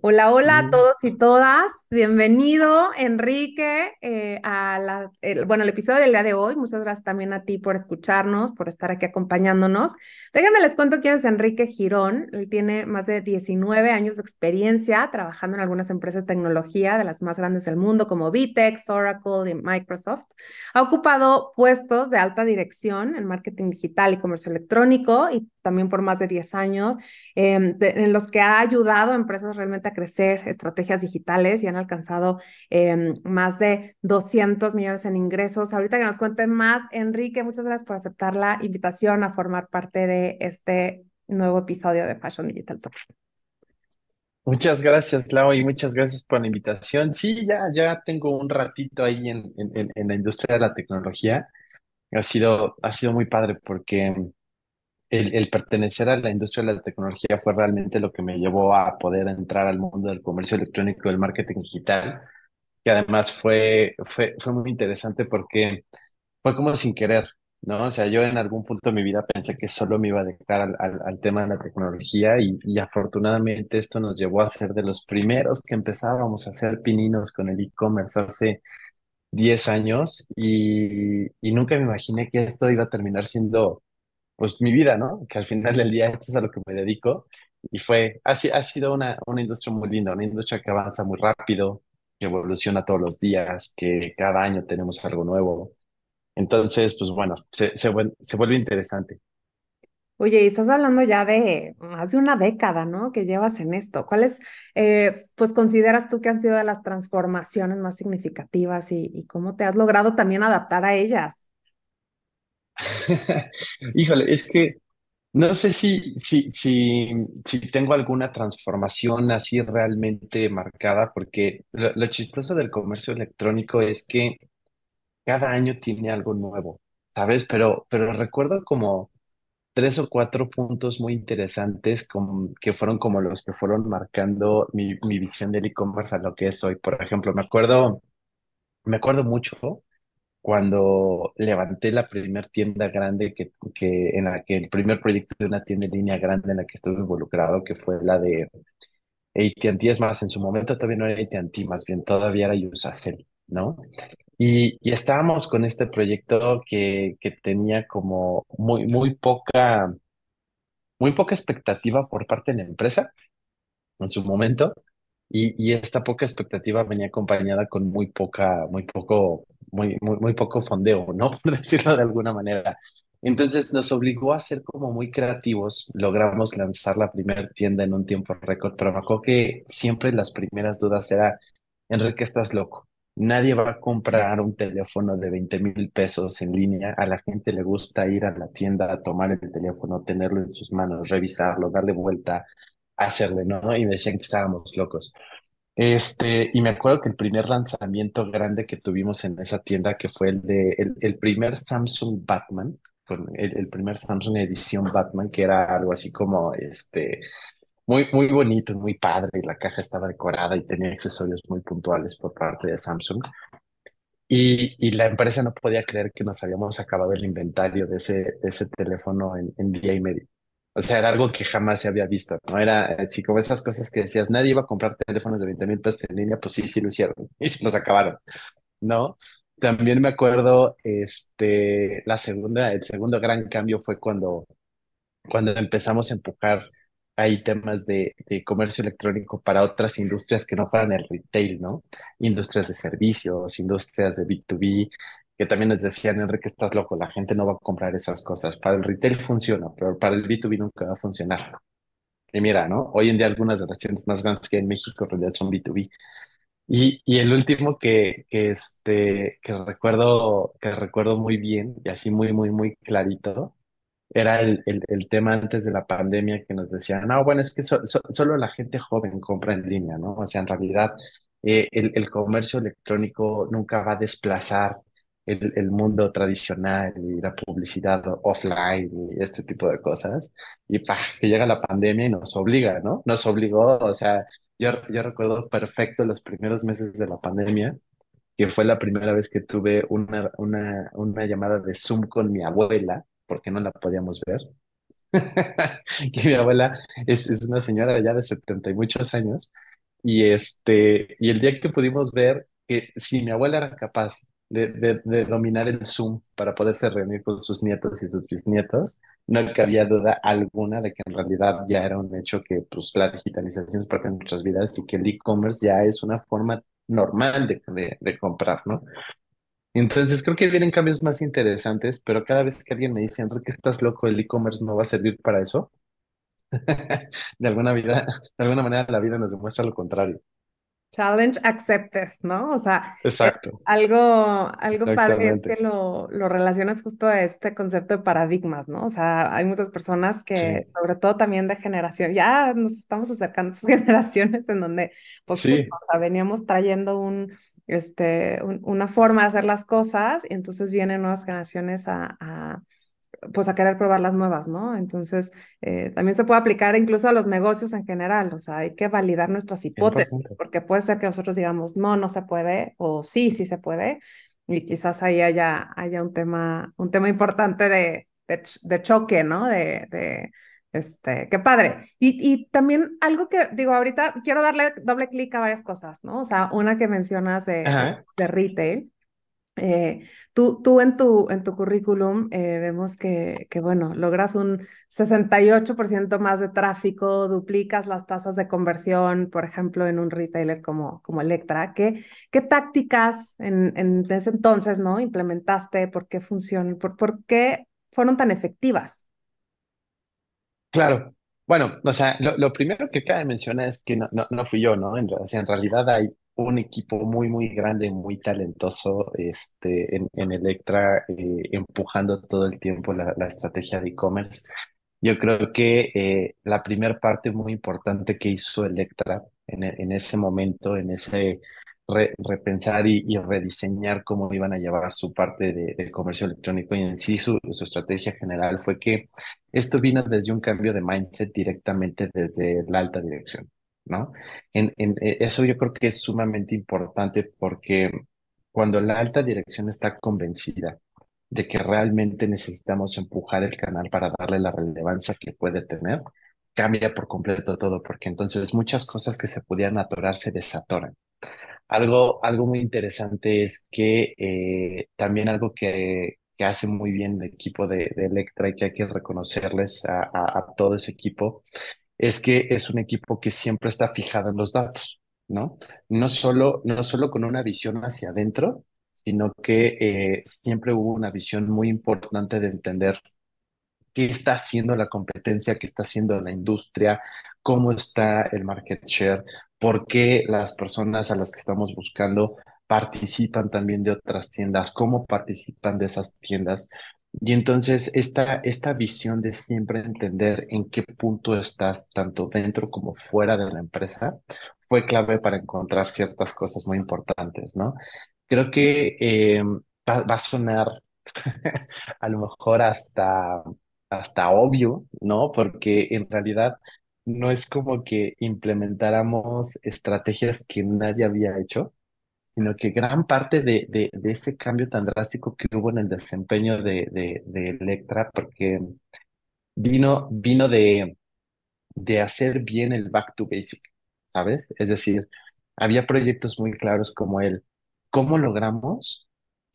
Hola, hola a Mm, todos y todas. Bienvenido, Enrique, eh, a la, el, bueno, el episodio del día de hoy. Muchas gracias también a ti por escucharnos, por estar aquí acompañándonos. Déjenme les cuento quién es Enrique Girón. Él tiene más de 19 años de experiencia trabajando en algunas empresas de tecnología de las más grandes del mundo, como Vitex, Oracle y Microsoft. Ha ocupado puestos de alta dirección en marketing digital y comercio electrónico y también por más de 10 años de, en los que ha ayudado a empresas realmente a crecer estrategias digitales y han alcanzado eh, más de 200 millones en ingresos. Ahorita que nos cuenten más, Enrique, muchas gracias por aceptar la invitación a formar parte de este nuevo episodio de Fashion Digital Talk. Muchas gracias, Lau, y muchas gracias por la invitación. Sí, ya, ya tengo un ratito ahí en, en- en la industria de la tecnología. Ha sido, ha sido muy padre porque el, el pertenecer a la industria de la tecnología fue realmente lo que me llevó a poder entrar al mundo del comercio electrónico del marketing digital, que además fue, fue, fue muy interesante porque fue como sin querer, ¿no? O sea, yo en algún punto de mi vida pensé que solo me iba a dedicar al, al, al tema de la tecnología y, y afortunadamente esto nos llevó a ser de los primeros que empezábamos a hacer pininos con el e-commerce hace 10 años y, y nunca me imaginé que esto iba a terminar siendo pues mi vida, ¿no? Que al final del día esto es a lo que me dedico y fue, ha, ha sido una, una industria muy linda, una industria que avanza muy rápido, que evoluciona todos los días, que cada año tenemos algo nuevo. Entonces, pues bueno, se, se, vuel- se vuelve interesante. Oye, y estás hablando ya de más de una década, ¿no? Que llevas en esto. ¿Cuáles, eh, pues, consideras tú que han sido de las transformaciones más significativas y cómo te has logrado también adaptar a ellas? Híjole, es que no sé si, si, si, tengo alguna transformación así realmente marcada, porque lo, chistoso del comercio electrónico es que cada año tiene algo nuevo, ¿sabes? Pero, pero recuerdo como tres o cuatro puntos muy interesantes com- que fueron como los que fueron marcando mi, mi visión del e-commerce a lo que es hoy. Por ejemplo, me acuerdo, me acuerdo mucho cuando levanté la primer tienda grande que, que en la que el primer proyecto de una tienda en línea grande en la que estuve involucrado, que fue la de AT&T, es más, en su momento todavía no era AT&T, más bien todavía era Usacell, ¿no? Y, y estábamos con este proyecto que, que tenía como muy, muy poca, muy poca expectativa por parte de la empresa en su momento, y, y esta poca expectativa venía acompañada con muy poca, muy poco, muy, muy, poco fondeo, ¿no? Por decirlo de alguna manera. Entonces nos obligó a ser como muy creativos. Logramos lanzar la primera tienda en un tiempo récord, pero me que siempre las primeras dudas era, Enrique, estás loco. Nadie va a comprar un teléfono de veinte mil pesos en línea. A la gente le gusta ir a la tienda a tomar el teléfono, tenerlo en sus manos, revisarlo, darle vuelta, hacerle, ¿no? Y me decían que estábamos locos. Este, y me acuerdo que el primer lanzamiento grande que tuvimos en esa tienda, que fue el de el, primer Samsung Batman, con el, primer Samsung edición Batman, que era algo así como este, muy, muy bonito, muy padre, y la caja estaba decorada y tenía accesorios muy puntuales por parte de Samsung. Y, y la empresa no podía creer que nos habíamos acabado el inventario de ese, ese teléfono en día y medio. O sea, era algo que jamás se había visto, ¿no? Era así como esas cosas que decías, nadie iba a comprar teléfonos de veinte mil pesos en línea, pues sí, sí lo hicieron y se los acabaron, ¿no? También me acuerdo, este, la segunda, el segundo gran cambio fue cuando cuando empezamos a empujar ahí temas de, de comercio electrónico para otras industrias que no fueran el retail, ¿no? Industrias de servicios, industrias de B2B, que también nos decían, Enrique, estás loco, la gente no va a comprar esas cosas. Para el retail funciona, pero para el B2B nunca va a funcionar. Y mira, ¿no? Hoy en día algunas de las tiendas más grandes que hay en México en realidad son B2B. Y, y el último que, que, este, que recuerdo, que recuerdo muy bien y así muy, muy, muy clarito era el, el, tema antes de la pandemia que nos decían, no, bueno, es que so- so- solo la gente joven compra en línea, ¿no? O sea, en realidad eh, el, el comercio electrónico nunca va a desplazar el, el mundo tradicional y la publicidad offline y este tipo de cosas. Y pa, que llega la pandemia y nos obliga, ¿no? Nos obligó, o sea, yo, yo recuerdo perfecto los primeros meses de la pandemia que fue la primera vez que tuve una, una, una llamada de Zoom con mi abuela, porque no la podíamos ver. Y mi abuela es, es una señora ya de setenta y muchos años, Y, este, y el día que pudimos ver que si mi abuela era capaz de, de, dominar el Zoom para poderse reunir con sus nietos y sus bisnietos, no cabía duda alguna de que en realidad ya era un hecho que pues, la digitalización es parte de nuestras vidas y que el e-commerce ya es una forma normal de, de, de comprar, ¿no? Entonces creo que vienen cambios más interesantes, pero cada vez que alguien me dice, Enrique, estás loco, el e-commerce no va a servir para eso, de alguna vida, de alguna manera la vida nos demuestra lo contrario. Challenge accepted, ¿no? O sea, Exacto, algo, algo padre es que lo, lo relacionas justo a este concepto de paradigmas, ¿no? O sea, hay muchas personas que, Sí, sobre todo también de generación, ya nos estamos acercando a esas generaciones en donde, pues o sea, veníamos trayendo un, este, un- una forma de hacer las cosas y entonces vienen nuevas generaciones a, a pues a querer probar las nuevas, ¿no? Entonces, eh, también se puede aplicar incluso a los negocios en general, o sea, hay que validar nuestras hipótesis, porque puede ser que nosotros digamos, no, no se puede, o sí, sí se puede, y quizás ahí haya, haya un tema, un tema importante de, de, de choque, ¿no? De, de, este, qué padre. Y, y también algo que, digo, ahorita quiero darle doble clic a varias cosas, ¿no? O sea, una que mencionas de, de, Ajá. de retail. Eh, tú, tú en tu, en tu currículum eh, vemos que, bueno, logras un 68% más de tráfico, duplicas las tasas de conversión, por ejemplo, en un retailer como, como Electra. ¿Qué, qué tácticas en, en ese entonces, ¿no? implementaste? ¿Por qué funcionan? ¿Por, por qué fueron tan efectivas? Claro. Bueno, o sea, lo, primero que cabe mencionar es que no, no, no fui yo, ¿no? En, o sea, en realidad hay un equipo muy, muy grande, muy talentoso este, en, en Electra, eh, empujando todo el tiempo la, la estrategia de e-commerce. Yo creo que eh, la primera parte muy importante que hizo Electra en, en ese momento, en ese re- repensar y, y rediseñar cómo iban a llevar su parte de, de comercio electrónico y en sí su, su estrategia general fue que esto vino desde un cambio de mindset directamente desde la alta dirección, ¿no? En, en, eh, eso yo creo que es sumamente importante porque cuando la alta dirección está convencida de que realmente necesitamos empujar el canal para darle la relevancia que puede tener, cambia por completo todo, porque entonces muchas cosas que se podían atorar se desatoran. Algo, algo muy interesante es que eh, también algo que, que hace muy bien el equipo de, de Electra y que hay que reconocerles a, a, a todo ese equipo es que es un equipo que siempre está fijado en los datos, ¿no? No solo, no solo con una visión hacia adentro, sino que eh, siempre hubo una visión muy importante de entender qué está haciendo la competencia, qué está haciendo la industria, cómo está el market share, por qué las personas a las que estamos buscando participan también de otras tiendas, cómo participan de esas tiendas. Y entonces esta, esta visión de siempre entender en qué punto estás, tanto dentro como fuera de la empresa, fue clave para encontrar ciertas cosas muy importantes, ¿no? Creo que eh, va, va a sonar a lo mejor hasta hasta obvio, ¿no? Porque en realidad no es como que implementáramos estrategias que nadie había hecho, sino que gran parte de, de, ese cambio tan drástico que hubo en el desempeño de, de, de Electra, porque vino, vino de de hacer bien el back to basic, ¿sabes? Es decir, había proyectos muy claros como el, ¿cómo logramos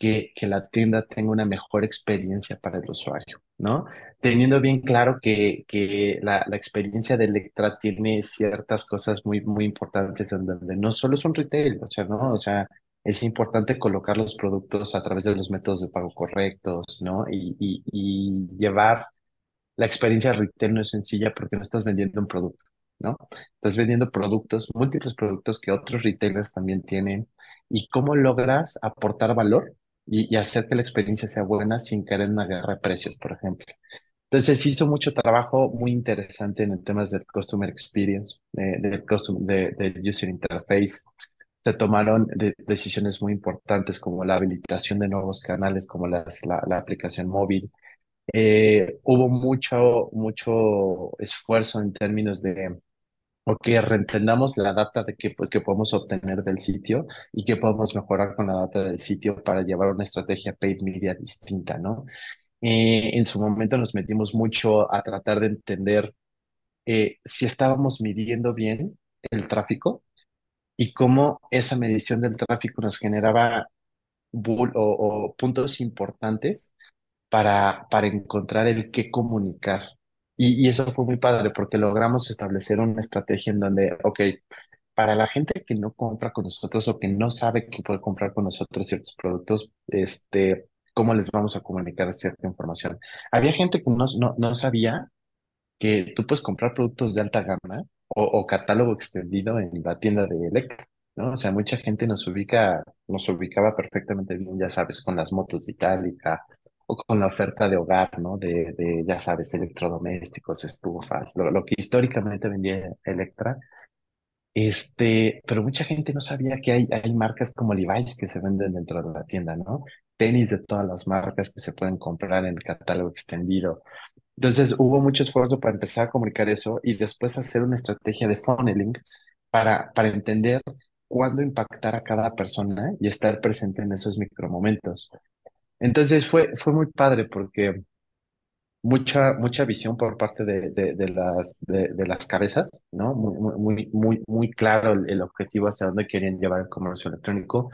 que, que la tienda tenga una mejor experiencia para el usuario, ¿no? Teniendo bien claro que, que la, la experiencia de Electra tiene ciertas cosas muy, muy importantes en donde no solo es un retail, o sea, ¿no? O sea, es importante colocar los productos a través de los métodos de pago correctos, ¿no? Y, y, y llevar la experiencia de retail no es sencilla porque no estás vendiendo un producto, ¿no? Estás vendiendo productos, múltiples productos que otros retailers también tienen. ¿Y cómo logras aportar valor y, y hacer que la experiencia sea buena sin caer en una guerra de precios, por ejemplo? Entonces, hizo mucho trabajo muy interesante en el temas del Customer Experience, de, del custom, de, User Interface. Se tomaron de- decisiones muy importantes como la habilitación de nuevos canales, como las, la, la aplicación móvil, eh, hubo mucho, mucho esfuerzo en términos de, ok, reentendamos la data de que, que podemos obtener del sitio y que podemos mejorar con la data del sitio para llevar una estrategia paid media distinta, ¿no? Eh, en su momento nos metimos mucho a tratar de entender eh, si estábamos midiendo bien el tráfico y cómo esa medición del tráfico nos generaba o, o puntos importantes para, para encontrar el qué comunicar. Y, y eso fue muy padre porque logramos establecer una estrategia en donde, ok, para la gente que no compra con nosotros o que no sabe que puede comprar con nosotros ciertos productos, este, ¿cómo les vamos a comunicar cierta información? Había gente que no, no, no sabía que tú puedes comprar productos de alta gama o, o catálogo extendido en la tienda de Electra, ¿no? O sea, mucha gente nos ubica, nos ubicaba perfectamente bien, ya sabes, con las motos de Itálica o con la oferta de hogar, ¿no? De, de ya sabes, electrodomésticos, estufas, lo, lo que históricamente vendía Electra. Este, pero mucha gente no sabía que hay, hay marcas como Levi's que se venden dentro de la tienda, ¿no? Tenis de todas las marcas que se pueden comprar en el catálogo extendido. Entonces hubo mucho esfuerzo para empezar a comunicar eso y después hacer una estrategia de funneling para, para entender cuándo impactar a cada persona y estar presente en esos micromomentos. Entonces fue, fue muy padre porque mucha, mucha visión por parte de, de, de las, de, de las cabezas, ¿no? Muy, muy, muy, muy claro el, el objetivo hacia dónde querían llevar el comercio electrónico.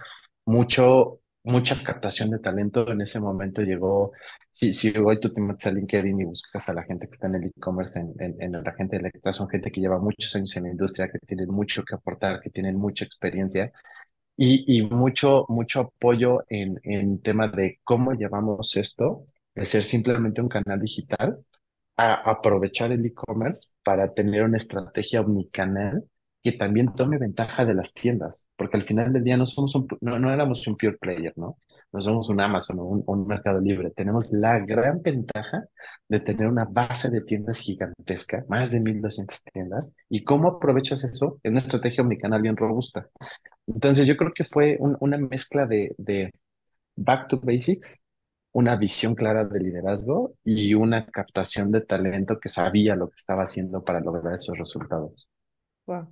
Mucho, mucha captación de talento. En ese momento llegó, si, si hoy tú te metes a LinkedIn y buscas a la gente que está en el e-commerce, en, en, en la gente electrónica, son gente que lleva muchos años en la industria, que tienen mucho que aportar, que tienen mucha experiencia. Y, mucho, mucho apoyo en, en tema de cómo llevamos esto de ser simplemente un canal digital a aprovechar el e-commerce para tener una estrategia omnicanal que también tome ventaja de las tiendas, porque al final del día no somos un, no, no éramos un pure player, ¿no? No somos un Amazon o un, un Mercado Libre. Tenemos la gran ventaja de tener una base de tiendas gigantesca, más de 1.200 tiendas, y cómo aprovechas eso en una estrategia omnicanal bien robusta. Entonces yo creo que fue un- una mezcla de, de back to basics una visión clara de liderazgo y una captación de talento que sabía lo que estaba haciendo para lograr esos resultados. Wow.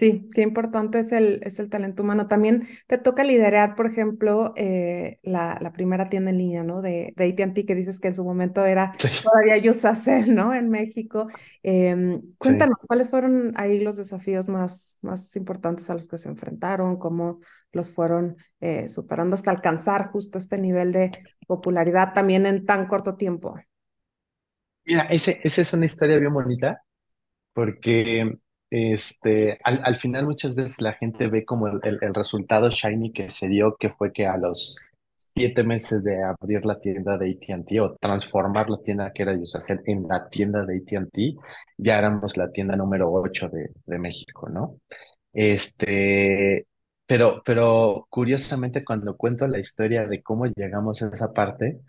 Sí, qué importante es el, es el talento humano. También te toca liderar, por ejemplo, eh, la, la primera tienda en línea, ¿no? De, de AT&T, que dices que en su momento era Sí, todavía Yusacell, ¿no? En México. Em, sí. cuéntanos, ¿cuáles fueron ahí los desafíos más, más importantes a los que se enfrentaron? ¿Cómo los fueron eh, superando hasta alcanzar justo este nivel de popularidad también en tan corto tiempo? Mira, ese, esa es una historia bien bonita porque este, al, al final muchas veces la gente ve como el, el, resultado shiny que se dio, que fue que a los siete meses de abrir la tienda de AT&T o transformar la tienda que era Yusacell en la tienda de AT&T, ya éramos la tienda número ocho de, de México, ¿no? Este, pero, pero curiosamente cuando cuento la historia de cómo llegamos a esa parte,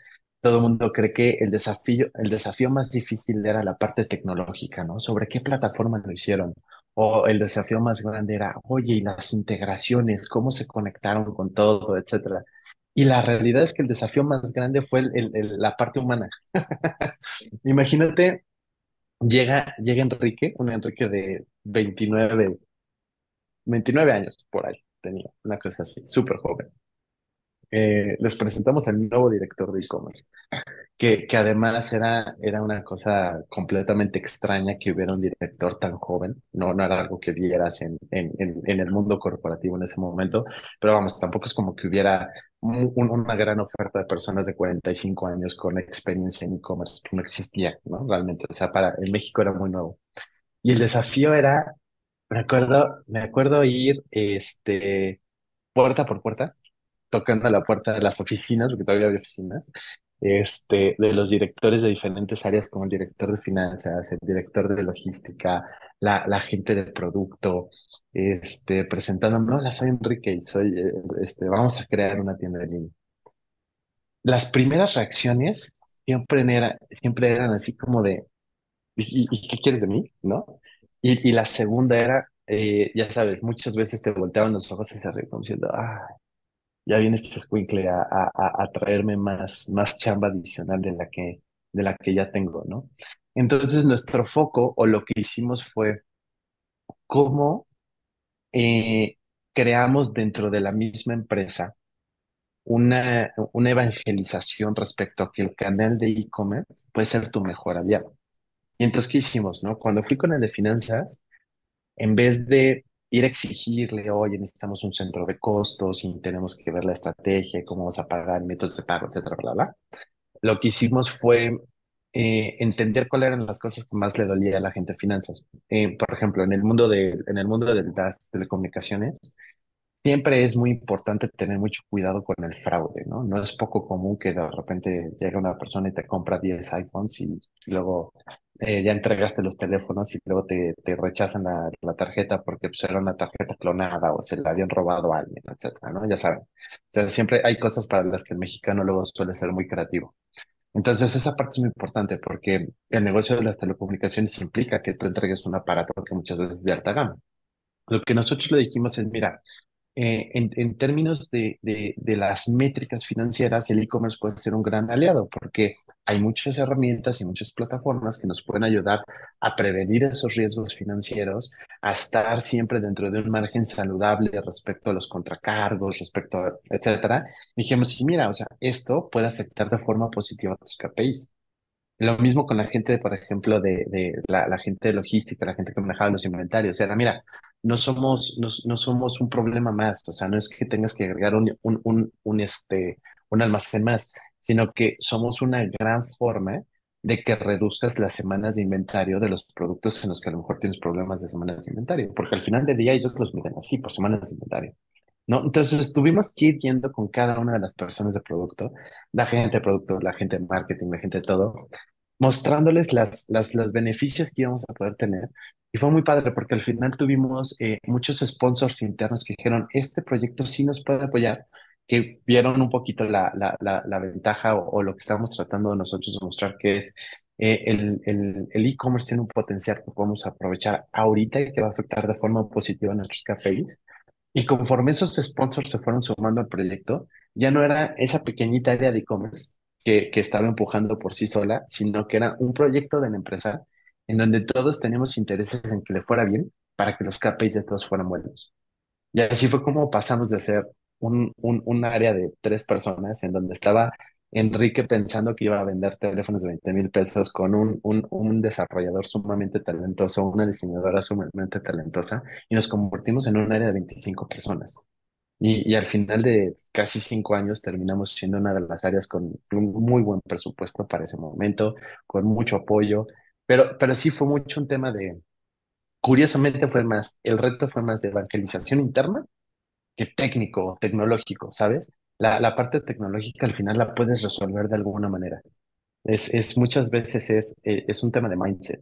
todo el mundo cree que el desafío, el desafío más difícil era la parte tecnológica, ¿no? ¿Sobre qué plataforma lo hicieron? O el desafío más grande era, oye, y las integraciones, cómo se conectaron con todo, etcétera. Y la realidad es que el desafío más grande fue la parte humana. Imagínate, llega, llega Enrique, un Enrique de 29 29 años por ahí tenía, una cosa así, súper joven. Eh, les presentamos al nuevo director de e-commerce, que, que además era, era una cosa completamente extraña que hubiera un director tan joven, no, no era algo que vieras en, en, en, en el mundo corporativo en ese momento, pero vamos, tampoco es como que hubiera un- un- una gran oferta de personas de 45 años con experiencia en e-commerce, que no existía, ¿no? Realmente, o sea, para, en México era muy nuevo. Y el desafío era me acuerdo, me acuerdo ir, este, puerta por puerta, tocando la puerta de las oficinas, porque todavía había oficinas, este, de los directores de diferentes áreas, como el director de finanzas, el director de logística, la, la gente de producto, este, presentándome, hola, soy Enrique y soy, eh, este, vamos a crear una tienda de línea. Las primeras reacciones siempre, era, siempre eran así como de, ¿y, y qué quieres de mí? ¿No? Y, y la segunda era, eh, ya sabes, muchas veces te volteaban los ojos y se como diciendo, ah, ya viene este escuincle a, a, a traerme más, más chamba adicional de la que, de la que ya tengo, ¿no? Entonces nuestro foco o lo que hicimos fue cómo eh, creamos dentro de la misma empresa una, una evangelización respecto a que el canal de e-commerce puede ser tu mejor aliado. Y entonces, ¿qué hicimos, no? Cuando fui con el de finanzas, en vez de ir a exigirle, oye, necesitamos un centro de costos y tenemos que ver la estrategia, cómo vamos a pagar, métodos de pago, etcétera, bla, bla. Lo que hicimos fue eh, entender cuáles eran las cosas que más le dolía a la gente de finanzas. Eh, por ejemplo, en el mundo de, en el mundo de las telecomunicaciones, siempre es muy importante tener mucho cuidado con el fraude, ¿no? No es poco común que de repente llegue una persona y te compra 10 iPhones y, luego eh, ya entregaste los teléfonos y luego te, te rechazan la, la, tarjeta porque pues, era una tarjeta clonada o se la habían robado a alguien, etcétera, ¿no? Ya saben. O sea, siempre hay cosas para las que el mexicano luego suele ser muy creativo. Entonces, esa parte es muy importante porque el negocio de las telecomunicaciones implica que tú entregues un aparato que muchas veces es de alta gama. Lo que nosotros le dijimos es, mira, eh, en, en, términos de, de, de, las métricas financieras, el e-commerce puede ser un gran aliado porque hay muchas herramientas y muchas plataformas que nos pueden ayudar a prevenir esos riesgos financieros, a estar siempre dentro de un margen saludable respecto a los contracargos, respecto a, etcétera. Dijimos, sí, mira, o sea, esto puede afectar de forma positiva a tus KPIs. Lo mismo con la gente, por ejemplo, de, de la, la, gente de logística, la gente que manejaba los inventarios. Sea, mira, no somos, no, no, somos un problema más. O sea, no es que tengas que agregar un, un, un, un, este, un almacén más, sino que somos una gran forma de que reduzcas las semanas de inventario de los productos en los que a lo mejor tienes problemas de semanas de inventario, porque al final del día ellos los miden así, por semanas de inventario. ¿no? Entonces tuvimos que ir viendo con cada una de las personas de producto, la gente de producto, la gente de marketing, la gente de todo, mostrándoles las, las, los beneficios que íbamos a poder tener. Y fue muy padre porque al final tuvimos eh, muchos sponsors internos que dijeron, este proyecto sí nos puede apoyar, que vieron un poquito la, la, la, la ventaja o, o, lo que estábamos tratando de nosotros de mostrar, que es eh, el e-commerce tiene un potencial que podemos aprovechar ahorita y que va a afectar de forma positiva a nuestros KPIs. Y conforme esos sponsors se fueron sumando al proyecto, ya no era esa pequeñita área de e-commerce, que, que estaba empujando por sí sola, sino que era un proyecto de la empresa en donde todos teníamos intereses en que le fuera bien para que los KPIs de todos fueran buenos. Y así fue como pasamos de ser un, un, un área de tres personas en donde estaba Enrique pensando que iba a vender teléfonos de 20 mil pesos con un, un, un, desarrollador sumamente talentoso, una diseñadora sumamente talentosa, y nos convertimos en un área de 25 personas. Y, y, al final de casi cinco años terminamos siendo una de las áreas con un muy buen presupuesto para ese momento, con mucho apoyo, pero, pero sí fue mucho un tema de, curiosamente fue más, el reto fue más de evangelización interna técnico, tecnológico, ¿sabes? La, la parte tecnológica al final la puedes resolver de alguna manera. Es, es muchas veces es, eh, es un tema de mindset.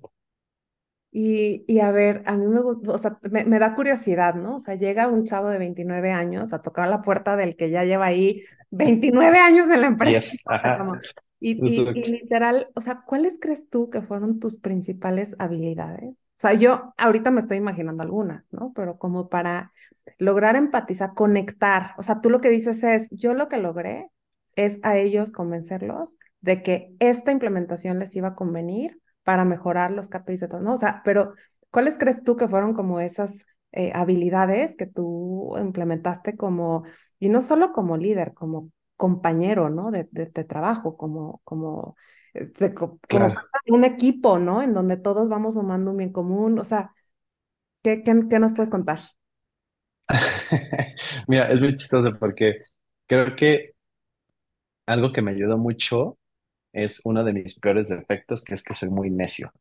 Y, y, a ver, a mí me gusta, o sea, me, me, da curiosidad, ¿no? O sea, llega un chavo de 29 años a tocar la puerta del que ya lleva ahí 29 años en la empresa. Yes. Como, y, y, y, literal, o sea, ¿cuáles crees tú que fueron tus principales habilidades? O sea, yo ahorita me estoy imaginando algunas, ¿no? Pero como para lograr empatizar, conectar. O sea, tú lo que dices es, yo lo que logré es a ellos convencerlos de que esta implementación les iba a convenir para mejorar los KPIs de todo, ¿no? O sea, pero ¿cuáles crees tú que fueron como esas eh, habilidades que tú implementaste como, y no solo como líder, como compañero, ¿no? De, de, de trabajo, como, como, de, como claro. un equipo, ¿no? En donde todos vamos sumando un bien común, o sea, ¿qué, qué, qué nos puedes contar? Mira, es muy chistoso porque creo que algo que me ayudó mucho es uno de mis peores defectos, que es que soy muy necio,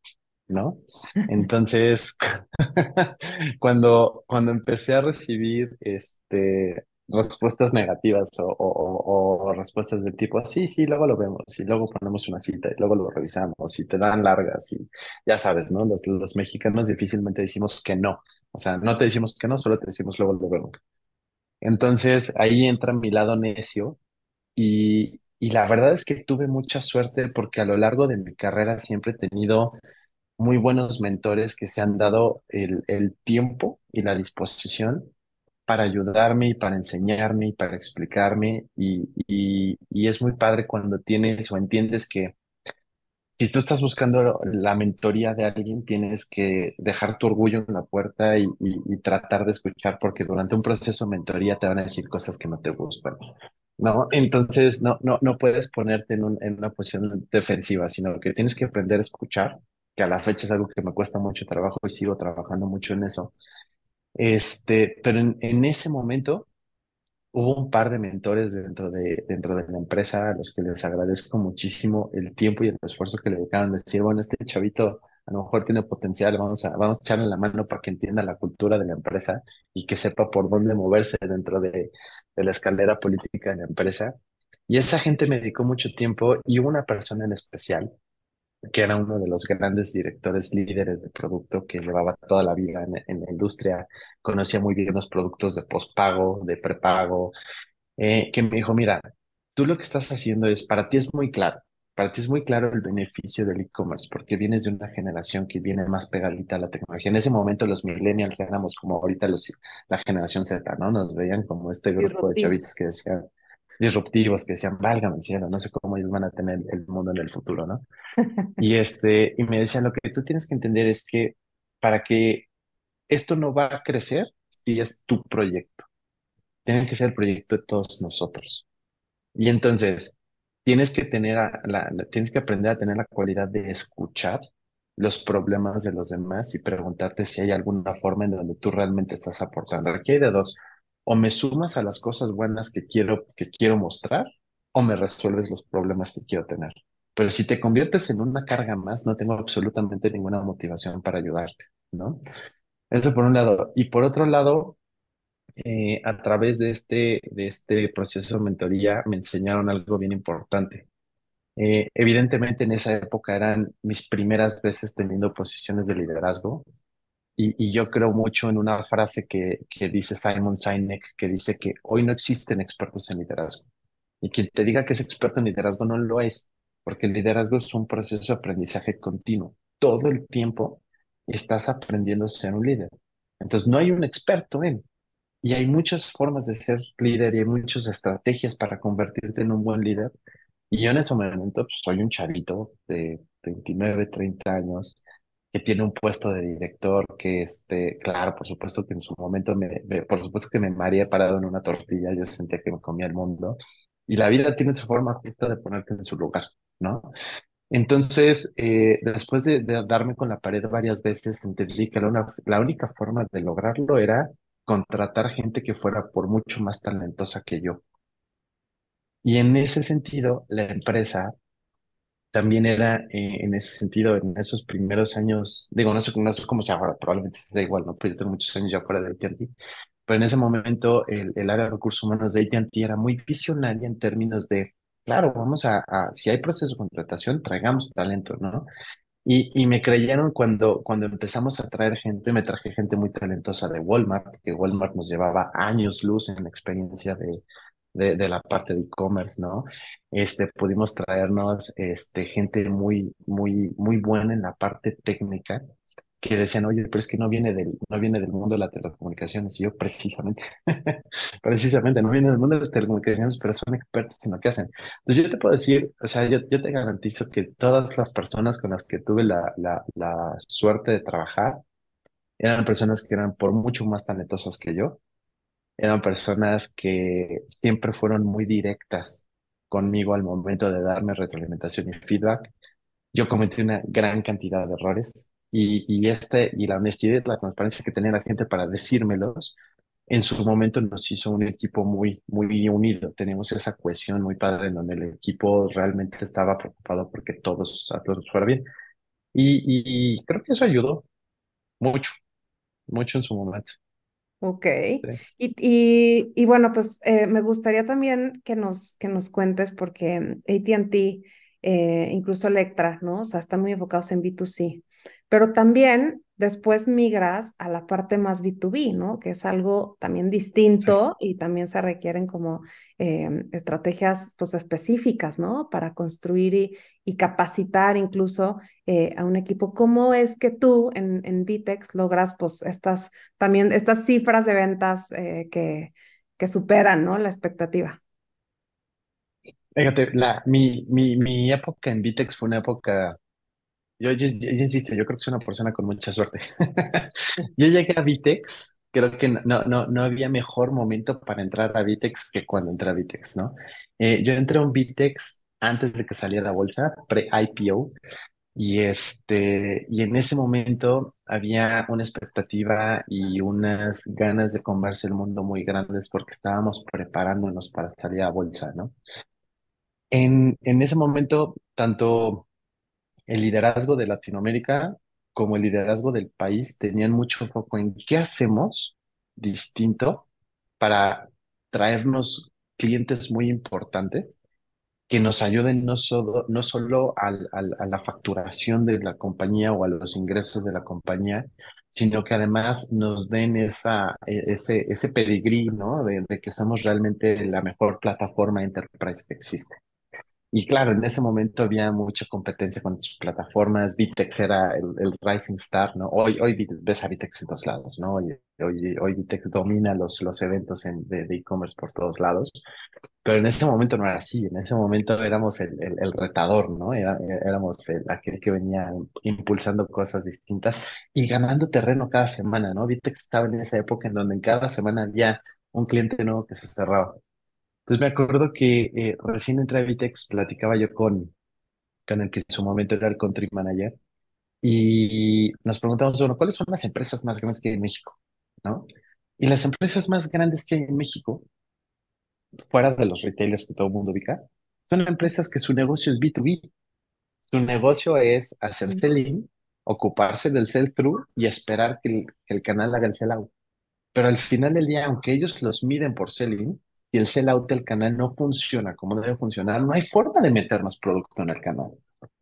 ¿no? Entonces, cuando, cuando empecé a recibir este, respuestas negativas o, o, o, respuestas del tipo, sí, sí, luego lo vemos, y luego ponemos una cita, y luego lo revisamos, y te dan largas, y ya sabes, ¿no? Los, los mexicanos difícilmente decimos que no, o sea, no te decimos que no, solo te decimos luego lo vemos. Entonces, ahí entra mi lado necio, y, y la verdad es que tuve mucha suerte porque a lo largo de mi carrera siempre he tenido muy buenos mentores que se han dado el, el tiempo y la disposición para ayudarme y para enseñarme y para explicarme. Y, y, y, es muy padre cuando tienes o entiendes que si tú estás buscando la mentoría de alguien, tienes que dejar tu orgullo en la puerta y, y tratar de escuchar porque durante un proceso de mentoría te van a decir cosas que no te gustan. ¿no? Entonces no, no, no puedes ponerte en, un, en, una posición defensiva, sino que tienes que aprender a escuchar, que a la fecha es algo que me cuesta mucho trabajo y sigo trabajando mucho en eso. Este, pero en, ese momento hubo un par de mentores dentro de, dentro de la empresa a los que les agradezco muchísimo el tiempo y el esfuerzo que le dedicaron. Decir, bueno, este chavito a lo mejor tiene potencial, vamos a, vamos a echarle la mano para que entienda la cultura de la empresa y que sepa por dónde moverse dentro de, de la escalera política de la empresa. Y esa gente me dedicó mucho tiempo y una persona en especial que era uno de los grandes directores líderes de producto que llevaba toda la vida en, en la industria, conocía muy bien los productos de postpago, de prepago, eh, que me dijo, mira, tú lo que estás haciendo es, para ti es muy claro, para ti es muy claro el beneficio del e-commerce, porque vienes de una generación que viene más pegadita a la tecnología. En ese momento los millennials éramos como ahorita los, la generación Z, ¿no? Nos veían como este grupo de chavitos que decían, disruptivos, que decían, válgame cielo, no sé cómo ellos van a tener el mundo en el futuro, ¿no? Y, este, y me decían, lo que tú tienes que entender es que para que esto no va a crecer si es tu proyecto. Tiene que ser el proyecto de todos nosotros. Y entonces, tienes que tener la, tienes que aprender a tener la cualidad de escuchar los problemas de los demás y preguntarte si hay alguna forma en donde tú realmente estás aportando. Aquí hay de dos. O me sumas a las cosas buenas que quiero, que quiero mostrar, o me resuelves los problemas que quiero tener. Pero si te conviertes en una carga más, no tengo absolutamente ninguna motivación para ayudarte, ¿no? Eso por un lado. Y por otro lado, eh, a través de este, de este proceso de mentoría me enseñaron algo bien importante. Eh, evidentemente en esa época eran mis primeras veces teniendo posiciones de liderazgo y, yo creo mucho en una frase que, que dice Simon Sinek que dice que hoy no existen expertos en liderazgo. Y quien te diga que es experto en liderazgo no lo es, porque el liderazgo es un proceso de aprendizaje continuo. Todo el tiempo estás aprendiendo a ser un líder. Entonces, no hay un experto en. Y hay muchas formas de ser líder y hay muchas estrategias para convertirte en un buen líder. Y yo en ese momento pues, soy un chavito de 29, 30 años que tiene un puesto de director que, este, claro, por supuesto que en su momento, me, por supuesto que me mareé parado en una tortilla, yo sentía que me comía el mundo. Y la vida tiene su forma justa de ponerte en su lugar, ¿no? Entonces, eh, después de, darme con la pared varias veces, entendí que la, la única forma de lograrlo era contratar gente que fuera por mucho más talentosa que yo. Y en ese sentido, la empresa también era, eh, en ese sentido, en esos primeros años, digo, no sé, no sé cómo se ahora, probablemente sea igual, ¿no? Pero yo tengo muchos años ya fuera de AT&T, pero en ese momento el, el área de recursos humanos de AT&T era muy visionaria en términos de claro, vamos a, si hay proceso de contratación, traigamos talento, ¿no? Y, y me creyeron cuando, cuando empezamos a traer gente, me traje gente muy talentosa de Walmart, que Walmart nos llevaba años luz en la experiencia de, de, de la parte de e-commerce, ¿no? Este, pudimos traernos este, gente muy, muy, muy buena en la parte técnica que decían, oye, pero es que no viene del, no viene del mundo de las telecomunicaciones. Y yo, precisamente, precisamente, no viene del mundo de las telecomunicaciones, pero son expertos en lo que hacen. Entonces, yo te puedo decir, o sea, yo, yo te garantizo que todas las personas con las que tuve la, la, la suerte de trabajar eran personas que eran por mucho más talentosas que yo. Eran personas que siempre fueron muy directas conmigo al momento de darme retroalimentación y feedback. Yo cometí una gran cantidad de errores y, y, este, y la honestidad, la transparencia que tenía la gente para decírmelos, en su momento nos hizo un equipo muy, muy unido. Tenemos esa cohesión muy padre en donde el equipo realmente estaba preocupado porque todos, a todos fuera bien. Y, y, creo que eso ayudó mucho, mucho en su momento. Ok. Y, y, y, bueno, pues eh, me gustaría también que nos, que nos cuentes, porque ATT, eh, incluso Electra, ¿no? O sea, están muy enfocados en B2C pero también después migras a la parte más B2B, ¿no? Que es algo también distinto y también se requieren como eh, estrategias pues, específicas, ¿no? Para construir y, y capacitar incluso eh, a un equipo. ¿Cómo es que tú en, en Vitex logras pues estas también estas cifras de ventas eh, que, que superan, ¿no? La expectativa. Fíjate, la, mi, mi, mi época en Vitex fue una época yo, yo, insisto, yo creo que soy una persona con mucha suerte. yo llegué a Vitex, creo que no, no, no había mejor momento para entrar a Vitex que cuando entré a Vitex, ¿no? Eh, yo entré a un Vitex antes de que saliera a bolsa, pre-IPO, Y, este, y en ese momento había una expectativa y unas ganas de comerse el mundo muy grandes porque estábamos preparándonos para salir a bolsa, ¿no? En, en ese momento, tanto el liderazgo de Latinoamérica como el liderazgo del país tenían mucho foco en qué hacemos distinto para traernos clientes muy importantes que nos ayuden no solo, no solo a la facturación de la compañía o a los ingresos de la compañía, sino que además nos den esa, e, ese, ese pedigrí, ¿no? De, de que somos realmente la mejor plataforma enterprise que existe. Y claro, en ese momento había mucha competencia con sus plataformas. Vitex era el, el, Rising Star, ¿no? Hoy, hoy ves a Vitex en todos lados, ¿no? Hoy, hoy, hoy Vitex domina los, los eventos en, de e-commerce por todos lados. Pero en ese momento no era así. En ese momento éramos el, el, el retador, ¿no? Era, éramos el, aquel que venía impulsando cosas distintas y ganando terreno cada semana, ¿no? Vitex estaba en esa época en donde en cada semana había un cliente nuevo que se cerraba. Entonces me acuerdo que eh, recién entré a Vitex, platicaba yo con, con el que en su momento era el country manager, y nos preguntamos, bueno, ¿cuáles son las empresas más grandes que hay en México? ¿No? Y las empresas más grandes que hay en México, fuera de los retailers que todo el mundo ubica, son empresas que su negocio es B2B. Su negocio es hacer selling, ocuparse del sell-through y esperar que el, que el canal haga el sell-out. Pero al final del día, aunque ellos los miden por selling, y el sellout del canal no funciona como debe funcionar, no hay forma de meter más producto en el canal,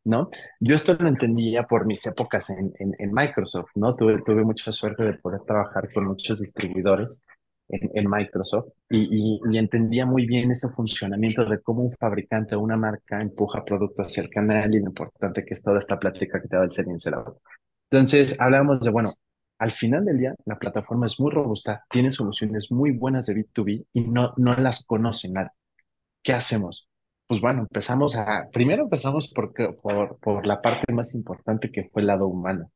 ¿no? Yo esto lo entendía por mis épocas en, Microsoft, ¿no? Tuve, mucha suerte de poder trabajar con muchos distribuidores en, Microsoft y, y, entendía muy bien ese funcionamiento de cómo un fabricante o una marca empuja productos hacia el canal y lo importante que es toda esta plática que te da el sellout. Entonces, hablábamos de, bueno, al final del día, la plataforma es muy robusta, tiene soluciones muy buenas de B2B y no, no las conoce nadie. ¿Qué hacemos? Pues bueno, empezamos a, primero empezamos por, por, la parte más importante que fue el lado humano,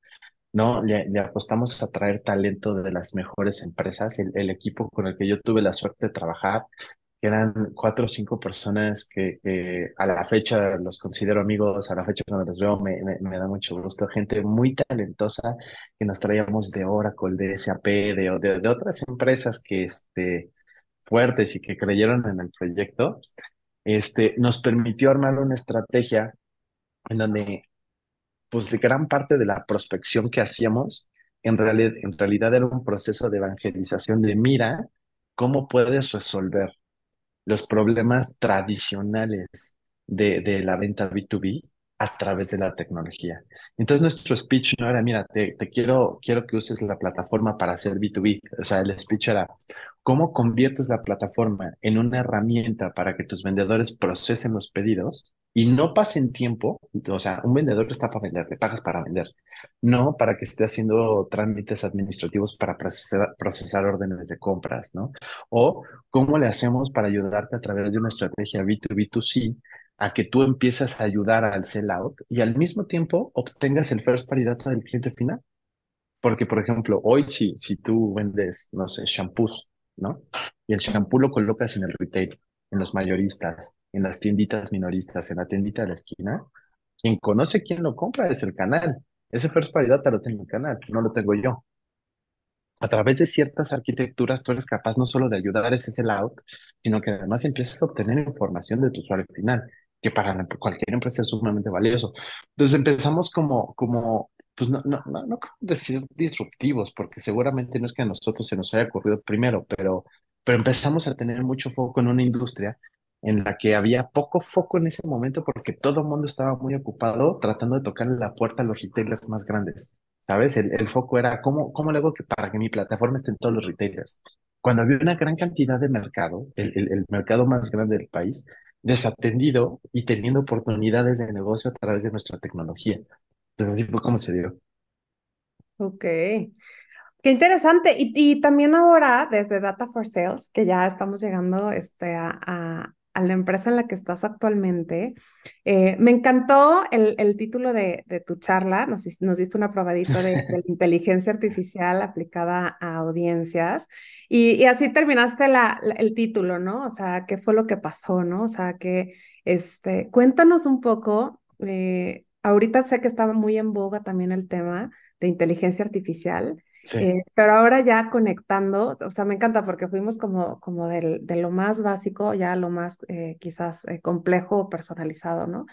¿no? Le, apostamos a traer talento de las mejores empresas, el, equipo con el que yo tuve la suerte de trabajar, que eran cuatro o cinco personas que, a la fecha los considero amigos, a la fecha cuando los veo me, me, da mucho gusto, gente muy talentosa que nos traíamos de Oracle, de SAP, de, de, de otras empresas que este, fuertes y que creyeron en el proyecto, este, nos permitió armar una estrategia en donde pues gran parte de la prospección que hacíamos en, reali en realidad era un proceso de evangelización de mira cómo puedes resolver los problemas tradicionales de, de la venta B2B a través de la tecnología. Entonces nuestro speech no era, mira, te, te, quiero, quiero que uses la plataforma para hacer B2B. O sea, el speech era, ¿cómo conviertes la plataforma en una herramienta para que tus vendedores procesen los pedidos y no pasen tiempo? O sea, un vendedor está para vender, le pagas para vender, no para que esté haciendo trámites administrativos para procesar, procesar órdenes de compras, ¿no? O cómo le hacemos para ayudarte a través de una estrategia B2B2C a que tú empieces a ayudar al sellout y al mismo tiempo obtengas el first party data del cliente final. Porque, por ejemplo, hoy si, si tú vendes, no sé, shampoos, ¿no? Y el shampoo lo colocas en el retail, en los mayoristas, en las tienditas minoristas, en la tiendita de la esquina, quien conoce quién lo compra es el canal. Ese first party data lo tengo el canal, no lo tengo yo. A través de ciertas arquitecturas, tú eres capaz no solo de ayudar a ese sellout, sino que además empiezas a obtener información de tu usuario final que para cualquier empresa es sumamente valioso. Entonces empezamos como, como pues no, no, no, no decir disruptivos, porque seguramente no es que a nosotros se nos haya ocurrido primero, pero, pero empezamos a tener mucho foco en una industria en la que había poco foco en ese momento porque todo el mundo estaba muy ocupado tratando de tocarle la puerta a los retailers más grandes. ¿Sabes? El, el foco era cómo, cómo le hago que para que mi plataforma esté en todos los retailers. Cuando había una gran cantidad de mercado, el, el, el mercado más grande del país, desatendido y teniendo oportunidades de negocio a través de nuestra tecnología. Entonces, ¿cómo se dio? Ok. Qué interesante. Y, y, también ahora, desde Data for Sales, que ya estamos llegando este, a, a la empresa en la que estás actualmente. Eh, me encantó el, el título de, de, tu charla, nos, nos diste una probadita de, de, inteligencia artificial aplicada a audiencias y, y así terminaste la, la, el título, ¿no? O sea, ¿qué fue lo que pasó, no? O sea, que, este, cuéntanos un poco. Eh, ahorita sé que estaba muy en boga también el tema de inteligencia artificial, Sí. eh, pero ahora ya conectando, o sea, me encanta porque fuimos como, como del, de lo más básico ya a lo más eh, quizás eh, complejo o personalizado, ¿no?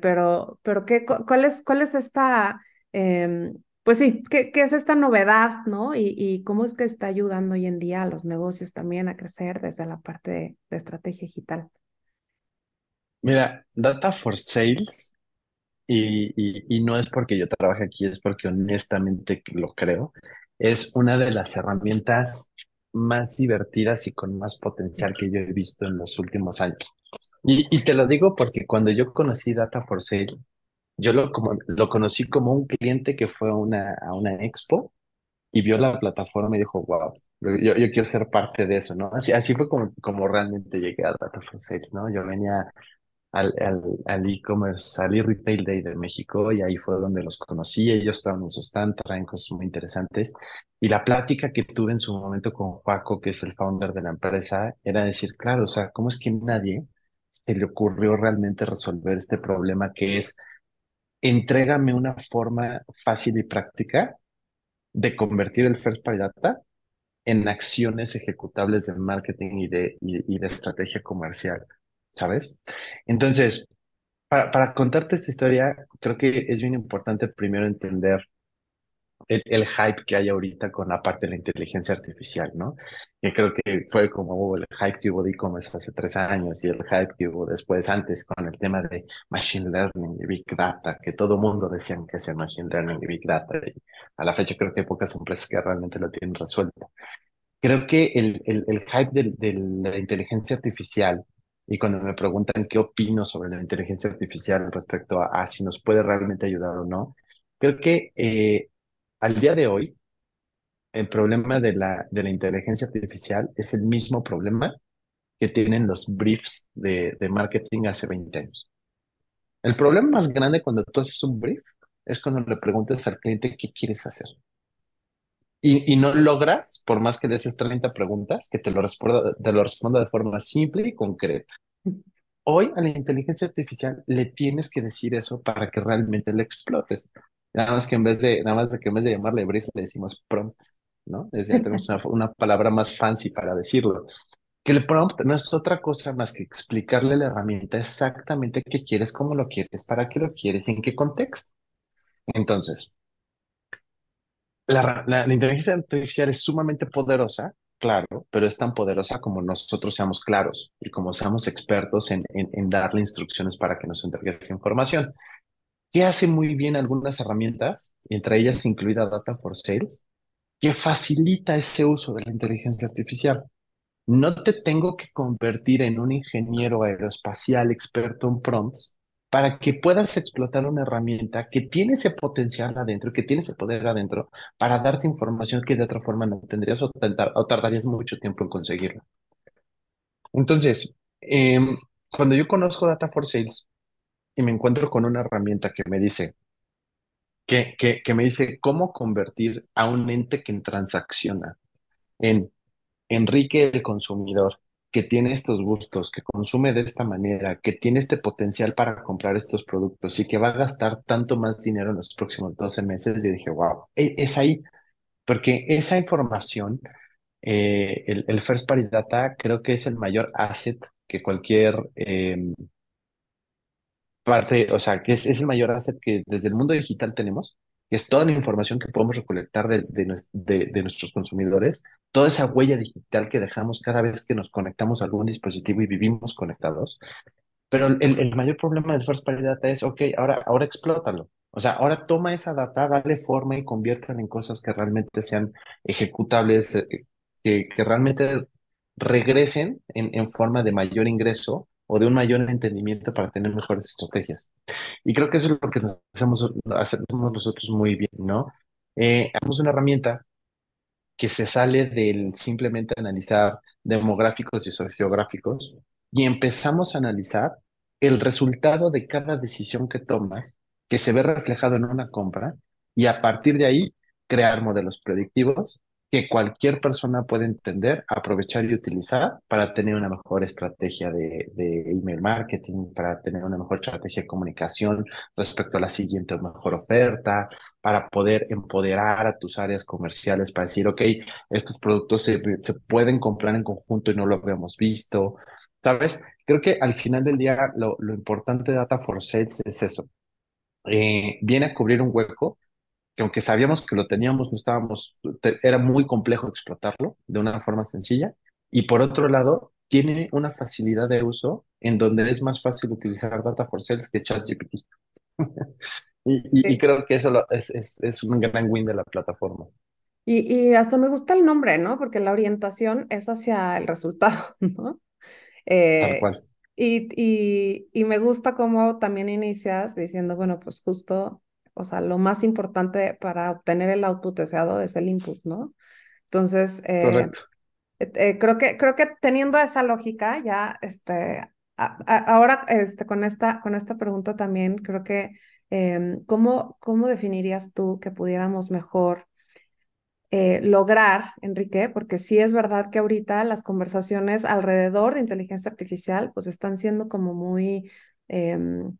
Pero, pero ¿qué, cu- cuál es, cuál es esta, em, pues sí, ¿qué, qué es esta novedad, ¿no? Y, y cómo es que está ayudando hoy en día a los negocios también a crecer desde la parte de, de estrategia digital? Mira, Data for Sales, y, y, y no es porque yo trabaje aquí, es porque honestamente lo creo, es una de las herramientas más divertidas y con más potencial que yo he visto en los últimos años. Y, y te lo digo porque cuando yo conocí Data for Sales, yo lo, como, lo conocí como un cliente que fue a una, a una expo y vio la plataforma y dijo, wow, yo, yo quiero ser parte de eso, ¿no? Así, así fue como, como realmente llegué a Data for Sales, ¿no? Yo venía al, al, e-commerce, al e-retail day de México y ahí fue donde los conocí. Ellos estaban en su stand, traen cosas muy interesantes. Y la plática que tuve en su momento con Juaco, que es el founder de la empresa, era decir, claro, o sea, ¿cómo es que nadie se le ocurrió realmente resolver este problema que es, entrégame una forma fácil y práctica de convertir el first party data en acciones ejecutables de marketing y de, y de estrategia comercial, ¿sabes? Entonces, para, para contarte esta historia, creo que es bien importante primero entender el, el hype que hay ahorita con la parte de la inteligencia artificial, ¿no? Que creo que fue como hubo el hype que hubo de e-commerce hace tres años y el hype que hubo después antes con el tema de machine learning y big data, que todo mundo decían que hacía machine learning y big data. Y a la fecha creo que hay pocas empresas que realmente lo tienen resuelto. Creo que el, el, el hype de, de la inteligencia artificial y cuando me preguntan qué opino sobre la inteligencia artificial respecto a, si nos puede realmente ayudar o no, creo que eh, al día de hoy el problema de la, de la inteligencia artificial es el mismo problema que tienen los briefs de, de marketing hace 20 años. El problema más grande cuando tú haces un brief es cuando le preguntas al cliente qué quieres hacer. Y, no logras, por más que le haces 30 preguntas, que te lo, responda, te lo responda de forma simple y concreta. Hoy a la inteligencia artificial le tienes que decir eso para que realmente le explotes. Nada más que en vez de, nada más que en vez de llamarle brief, le decimos prompt, ¿no? Es decir, tenemos una, una palabra más fancy para decirlo. Que el prompt no es otra cosa más que explicarle la herramienta exactamente qué quieres, cómo lo quieres, para qué lo quieres y en qué contexto. Entonces, la, la, inteligencia artificial es sumamente poderosa, claro, pero es tan poderosa como nosotros seamos claros y como seamos expertos en, en, en darle instrucciones para que nos entregue esa información. ¿Qué hace muy bien algunas herramientas, entre ellas incluida Data for Sales, que facilita ese uso de la inteligencia artificial? No te tengo que convertir en un ingeniero aeroespacial experto en prompts para que puedas explotar una herramienta que tiene ese potencial adentro, que tiene ese poder adentro, para darte información que de otra forma no tendrías o, tardarías mucho tiempo en conseguirla. Entonces, eh, cuando yo conozco Data for Sales y me encuentro con una herramienta que me dice, que, que, que me dice cómo convertir a un ente que transacciona en Enrique el consumidor, que tiene estos gustos, que consume de esta manera, que tiene este potencial para comprar estos productos y que va a gastar tanto más dinero en los próximos 12 meses, y dije, wow, es ahí, porque esa información, eh, el, First Party Data, creo que es el mayor asset que cualquier eh, parte, o sea, que es, el mayor asset que desde el mundo digital tenemos, es toda la información que podemos recolectar de, de, nuestros consumidores, toda esa huella digital que dejamos cada vez que nos conectamos a algún dispositivo y vivimos conectados. Pero el, el mayor problema del First Party Data es, ok, ahora, ahora explótalo. O sea, ahora toma esa data, dale forma y conviértela en cosas que realmente sean ejecutables, que, que realmente regresen en, en forma de mayor ingreso o de un mayor entendimiento para tener mejores estrategias. Y creo que eso es lo que nos hacemos, hacemos nosotros muy bien, ¿no? Eh, hacemos una herramienta que se sale del simplemente analizar demográficos y sociográficos y empezamos a analizar el resultado de cada decisión que tomas, que se ve reflejado en una compra, y a partir de ahí crear modelos predictivos que cualquier persona puede entender, aprovechar y utilizar para tener una mejor estrategia de, email marketing, para tener una mejor estrategia de comunicación respecto a la siguiente o mejor oferta, para poder empoderar a tus áreas comerciales para decir, ok, estos productos se, pueden comprar en conjunto y no lo habíamos visto. ¿Sabes? Creo que al final del día lo, lo importante de Data for Sales es eso. Eh, viene a cubrir un hueco que aunque sabíamos que lo teníamos, no estábamos, era muy complejo explotarlo de una forma sencilla. Y por otro lado, tiene una facilidad de uso en donde es más fácil utilizar Data for Sales que ChatGPT. y, y, creo que eso es, es, es, un gran win de la plataforma. Y, y, hasta me gusta el nombre, ¿no? Porque la orientación es hacia el resultado, ¿no? Eh, Tal cual. Y, y, y me gusta cómo también inicias diciendo, bueno, pues justo o sea, lo más importante para obtener el output deseado es el input, ¿no? Entonces, eh, eh, creo, que, creo que teniendo esa lógica, ya, este, ahora este, con, esta, con esta pregunta también, creo que, em, ¿cómo, ¿cómo definirías tú que pudiéramos mejor eh, lograr, Enrique, porque sí es verdad que ahorita las conversaciones alrededor de inteligencia artificial pues están siendo como muy em,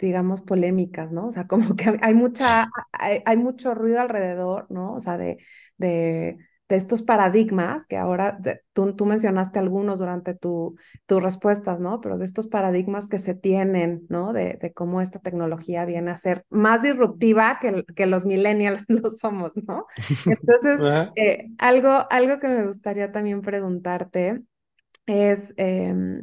digamos, polémicas, ¿no? O sea, como que hay mucha, hay, hay mucho ruido alrededor, ¿no? O sea, de, de, de estos paradigmas que ahora tú, tú, mencionaste algunos durante tu, tus respuestas, ¿no? Pero de estos paradigmas que se tienen, ¿no? De, de cómo esta tecnología viene a ser más disruptiva que, que los millennials lo somos, ¿no? Entonces, eh, algo, algo que me gustaría también preguntarte es... Eh,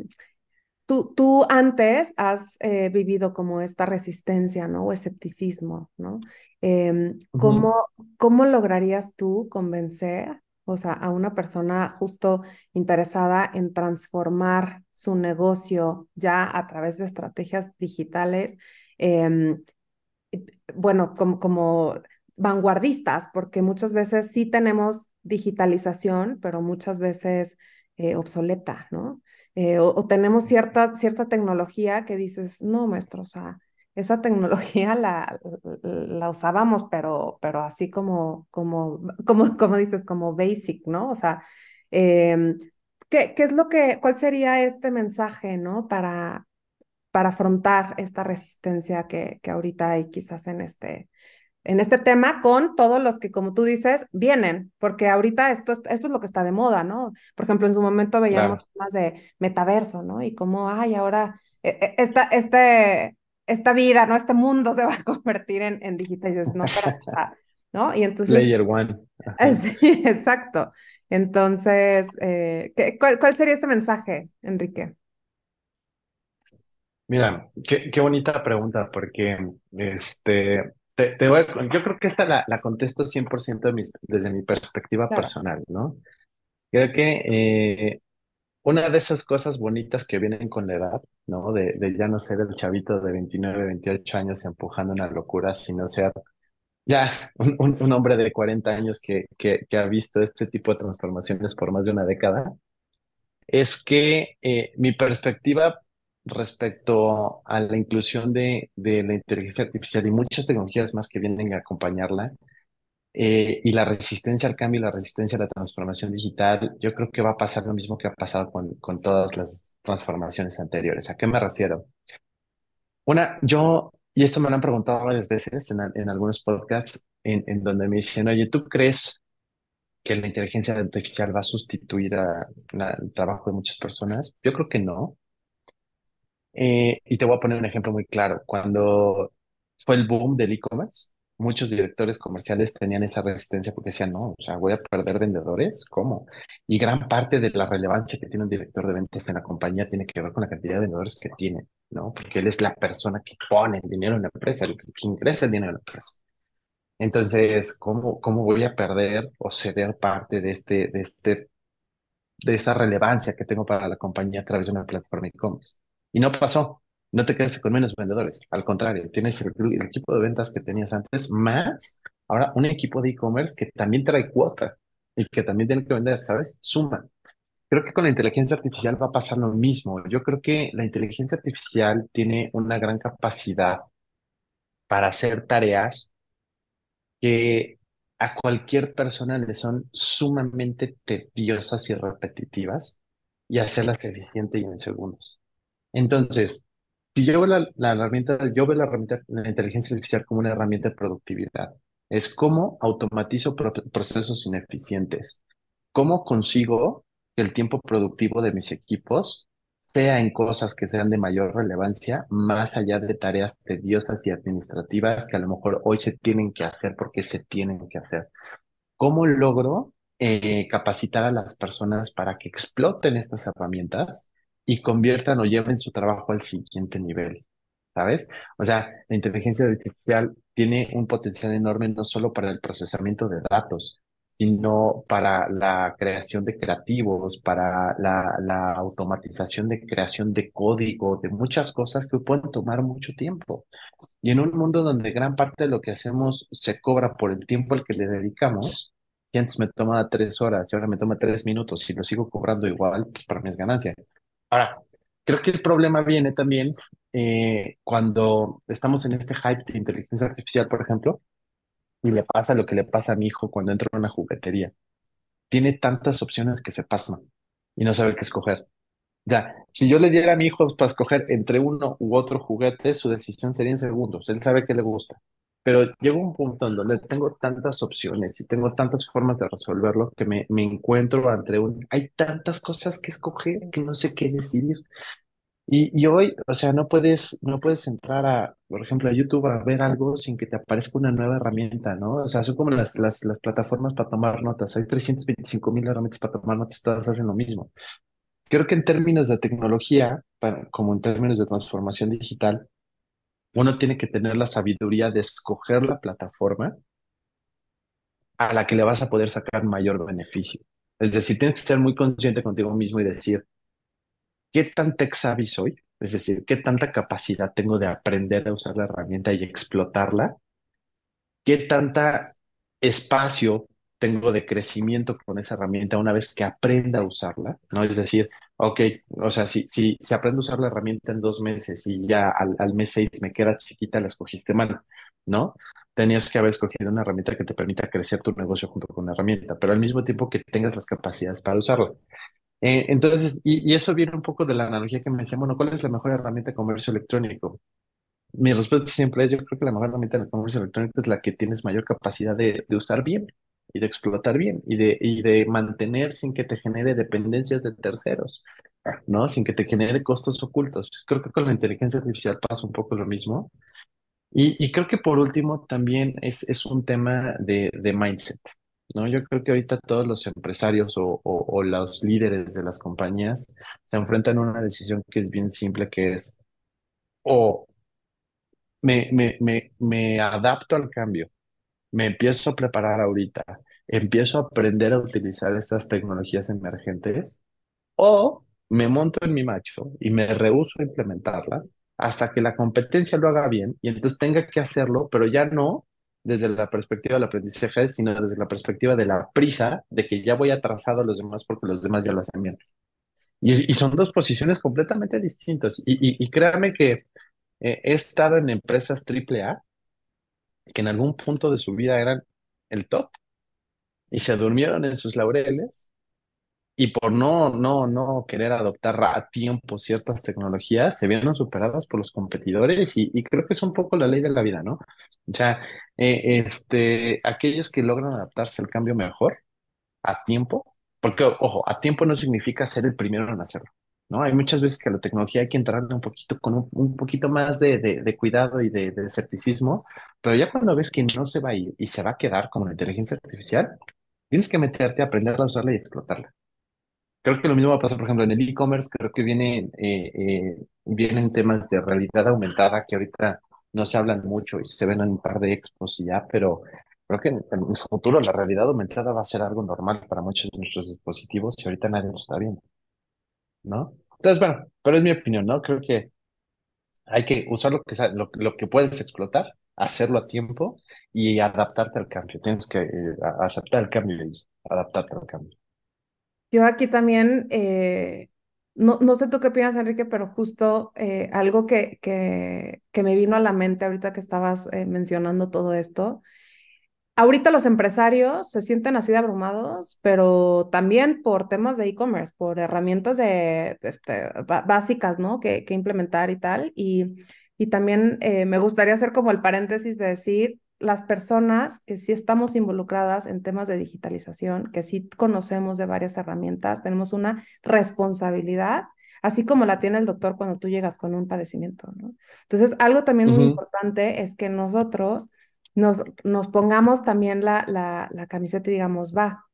Tú, tú antes has eh, vivido como esta resistencia, ¿no? O escepticismo, ¿no? Em, ¿cómo, ¿Cómo lograrías tú convencer, o sea, a una persona justo interesada en transformar su negocio ya a través de estrategias digitales, em, bueno, como, como vanguardistas, porque muchas veces sí tenemos digitalización, pero muchas veces eh, obsoleta, ¿no? Eh, o, tenemos cierta, cierta tecnología que dices, no, maestro, o sea, esa tecnología la, la usábamos, pero, pero así como, como, como, como dices, como basic, ¿no? O sea, em, ¿qué, ¿qué, es lo que, cuál sería este mensaje, ¿no? Para, para afrontar esta resistencia que, que ahorita hay quizás en este, en este tema con todos los que, como tú dices, vienen, porque ahorita esto es, esto es lo que está de moda, ¿no? Por ejemplo, en su momento veíamos más de metaverso, ¿no? Y como, ay, ahora eh, eh, esta, este, esta vida, ¿no? Este mundo se va a convertir en, en digital. Y dices, no, ¿no? Y entonces... Layer one. Sí, exacto. Entonces, eh, cuál, ¿cuál sería este mensaje, Enrique? Mira, qué, qué bonita pregunta, porque este, te, voy yo creo que esta la, la contesto 100% de mis, desde mi perspectiva personal, ¿no? Creo que eh, una de esas cosas bonitas que vienen con la edad, ¿no? De, de ya no ser el chavito de 29, 28 años empujando una locura, sino ser ya un, un, hombre de 40 años que, que, que, ha visto este tipo de transformaciones por más de una década, es que eh, mi perspectiva respecto a la inclusión de, la inteligencia artificial y muchas tecnologías más que vienen a acompañarla, eh, y la resistencia al cambio y la resistencia a la transformación digital, yo creo que va a pasar lo mismo que ha pasado con, todas las transformaciones anteriores. ¿A qué me refiero? Una, yo, y esto me lo han preguntado varias veces en, algunos podcasts, en, en donde me dicen, oye, ¿tú crees que la inteligencia artificial va a sustituir a, el trabajo de muchas personas? Yo creo que no. Eh, y te voy a poner un ejemplo muy claro. Cuando fue el boom del e-commerce, muchos directores comerciales tenían esa resistencia porque decían, no, o sea, voy a perder vendedores, ¿cómo? Y gran parte de la relevancia que tiene un director de ventas en la compañía tiene que ver con la cantidad de vendedores que tiene, ¿no? Porque él es la persona que pone el dinero en la empresa, el que ingresa el dinero en la empresa. Entonces, ¿cómo, cómo voy a perder o ceder parte de este, de este, de esa relevancia que tengo para la compañía a través de una plataforma e-commerce? Y no pasó. No te quedaste con menos vendedores. Al contrario, tienes el, equipo de ventas que tenías antes, más ahora un equipo de e-commerce que también trae cuota y que también tiene que vender, ¿sabes? Suma. Creo que con la inteligencia artificial va a pasar lo mismo. Yo creo que la inteligencia artificial tiene una gran capacidad para hacer tareas que a cualquier persona le son sumamente tediosas y repetitivas y hacerlas eficiente y en segundos. Entonces, yo veo la, herramienta, yo veo la herramienta, la inteligencia artificial como una herramienta de productividad. Es cómo automatizo procesos ineficientes. ¿Cómo consigo que el tiempo productivo de mis equipos sea en cosas que sean de mayor relevancia, más allá de tareas tediosas y administrativas que a lo mejor hoy se tienen que hacer porque se tienen que hacer? ¿Cómo logro eh, capacitar a las personas para que exploten estas herramientas y conviertan o lleven su trabajo al siguiente nivel? ¿Sabes? O sea, la inteligencia artificial tiene un potencial enorme no solo para el procesamiento de datos, sino para la creación de creativos, para la, la automatización de creación de código, de muchas cosas que pueden tomar mucho tiempo. Y en un mundo donde gran parte de lo que hacemos se cobra por el tiempo al que le dedicamos, y antes me toma tres horas y ahora me toma tres minutos y lo sigo cobrando igual, pues para mis ganancias. Ahora, creo que el problema viene también eh, cuando estamos en este hype de inteligencia artificial, por ejemplo, y le pasa lo que le pasa a mi hijo cuando entra a una juguetería. Tiene tantas opciones que se pasman y no sabe qué escoger. Ya, si yo le diera a mi hijo para escoger entre uno u otro juguete, su decisión sería en segundos. Él sabe qué le gusta. Pero llegó un punto en donde tengo tantas opciones y tengo tantas formas de resolverlo que me, me encuentro entre un... Hay tantas cosas que escoger que no sé qué decidir. Y, y hoy, o sea, no puedes, no puedes entrar a, por ejemplo, a YouTube a ver algo sin que te aparezca una nueva herramienta, ¿no? O sea, son como las, las, las plataformas para tomar notas. Hay 325 mil herramientas para tomar notas, todas hacen lo mismo. Creo que en términos de tecnología, como en términos de transformación digital, uno tiene que tener la sabiduría de escoger la plataforma a la que le vas a poder sacar mayor beneficio. Es decir, tienes que ser muy consciente contigo mismo y decir, ¿qué tan tech savvy soy? Es decir, ¿qué tanta capacidad tengo de aprender a usar la herramienta y explotarla? ¿Qué tanta espacio tengo de crecimiento con esa herramienta una vez que aprenda a usarla? ¿No? Es decir, ok, o sea, si, si, si aprendo a usar la herramienta en dos meses y ya al, al mes seis me queda chiquita, la escogiste mal, ¿no? Tenías que haber escogido una herramienta que te permita crecer tu negocio junto con la herramienta, pero al mismo tiempo que tengas las capacidades para usarla. Eh, entonces, y, eso viene un poco de la analogía que me decía, bueno, ¿cuál es la mejor herramienta de comercio electrónico? Mi respuesta siempre es, yo creo que la mejor herramienta de comercio electrónico es la que tienes mayor capacidad de, de usar bien y de explotar bien y de, y de mantener sin que te genere dependencias de terceros, ¿no? Sin que te genere costos ocultos. Creo que con la inteligencia artificial pasa un poco lo mismo. Y, y creo que por último también es, es un tema de, de mindset. ¿no? Yo creo que ahorita todos los empresarios o, o, los líderes de las compañías se enfrentan a una decisión que es bien simple, que es o me, me, me, me adapto al cambio, me empiezo a preparar ahorita, empiezo a aprender a utilizar estas tecnologías emergentes, o me monto en mi macho y me rehuso a implementarlas hasta que la competencia lo haga bien y entonces tenga que hacerlo, pero ya no desde la perspectiva del aprendizaje, sino desde la perspectiva de la prisa de que ya voy atrasado a los demás porque los demás ya lo hacen bien. Y, son dos posiciones completamente distintas. Y, créame que he estado en empresas AAA que en algún punto de su vida eran el top y se durmieron en sus laureles y por no, no, no querer adoptar a tiempo ciertas tecnologías, se vieron superadas por los competidores y, creo que es un poco la ley de la vida, ¿no? O sea, eh, este, aquellos que logran adaptarse al cambio mejor, a tiempo, porque, ojo, a tiempo no significa ser el primero en hacerlo, ¿no? Hay muchas veces que la tecnología hay que entrarle un poquito con un, un poquito más de, de, cuidado y de, de escepticismo, pero ya cuando ves que no se va a ir y se va a quedar como la inteligencia artificial, tienes que meterte a aprender a usarla y explotarla. Creo que lo mismo va a pasar, por ejemplo, en el e-commerce, creo que viene, eh, eh, vienen temas de realidad aumentada que ahorita no se hablan mucho y se ven en un par de expos y ya, pero creo que en, el futuro la realidad aumentada va a ser algo normal para muchos de nuestros dispositivos y ahorita nadie lo está viendo, ¿no? Entonces, bueno, pero es mi opinión, ¿no? Creo que hay que usar lo que, lo, lo que puedes explotar, hacerlo a tiempo y adaptarte al cambio. Tienes que eh, aceptar el cambio y adaptarte al cambio. Yo aquí también, eh, no, no sé tú qué opinas, Enrique, pero justo eh, algo que, que, que, me vino a la mente ahorita que estabas mencionando todo esto, Ahorita los empresarios se sienten así de abrumados, pero también por temas de e-commerce, por herramientas de, este, básicas, ¿no? Que, que, implementar y tal. Y, y también eh, me gustaría hacer como el paréntesis de decir, las personas que sí estamos involucradas en temas de digitalización, que sí conocemos de varias herramientas, tenemos una responsabilidad, así como la tiene el doctor cuando tú llegas con un padecimiento, ¿no? Entonces, algo también muy importante es que nosotros nos, nos pongamos también la, la, la camiseta y digamos, va,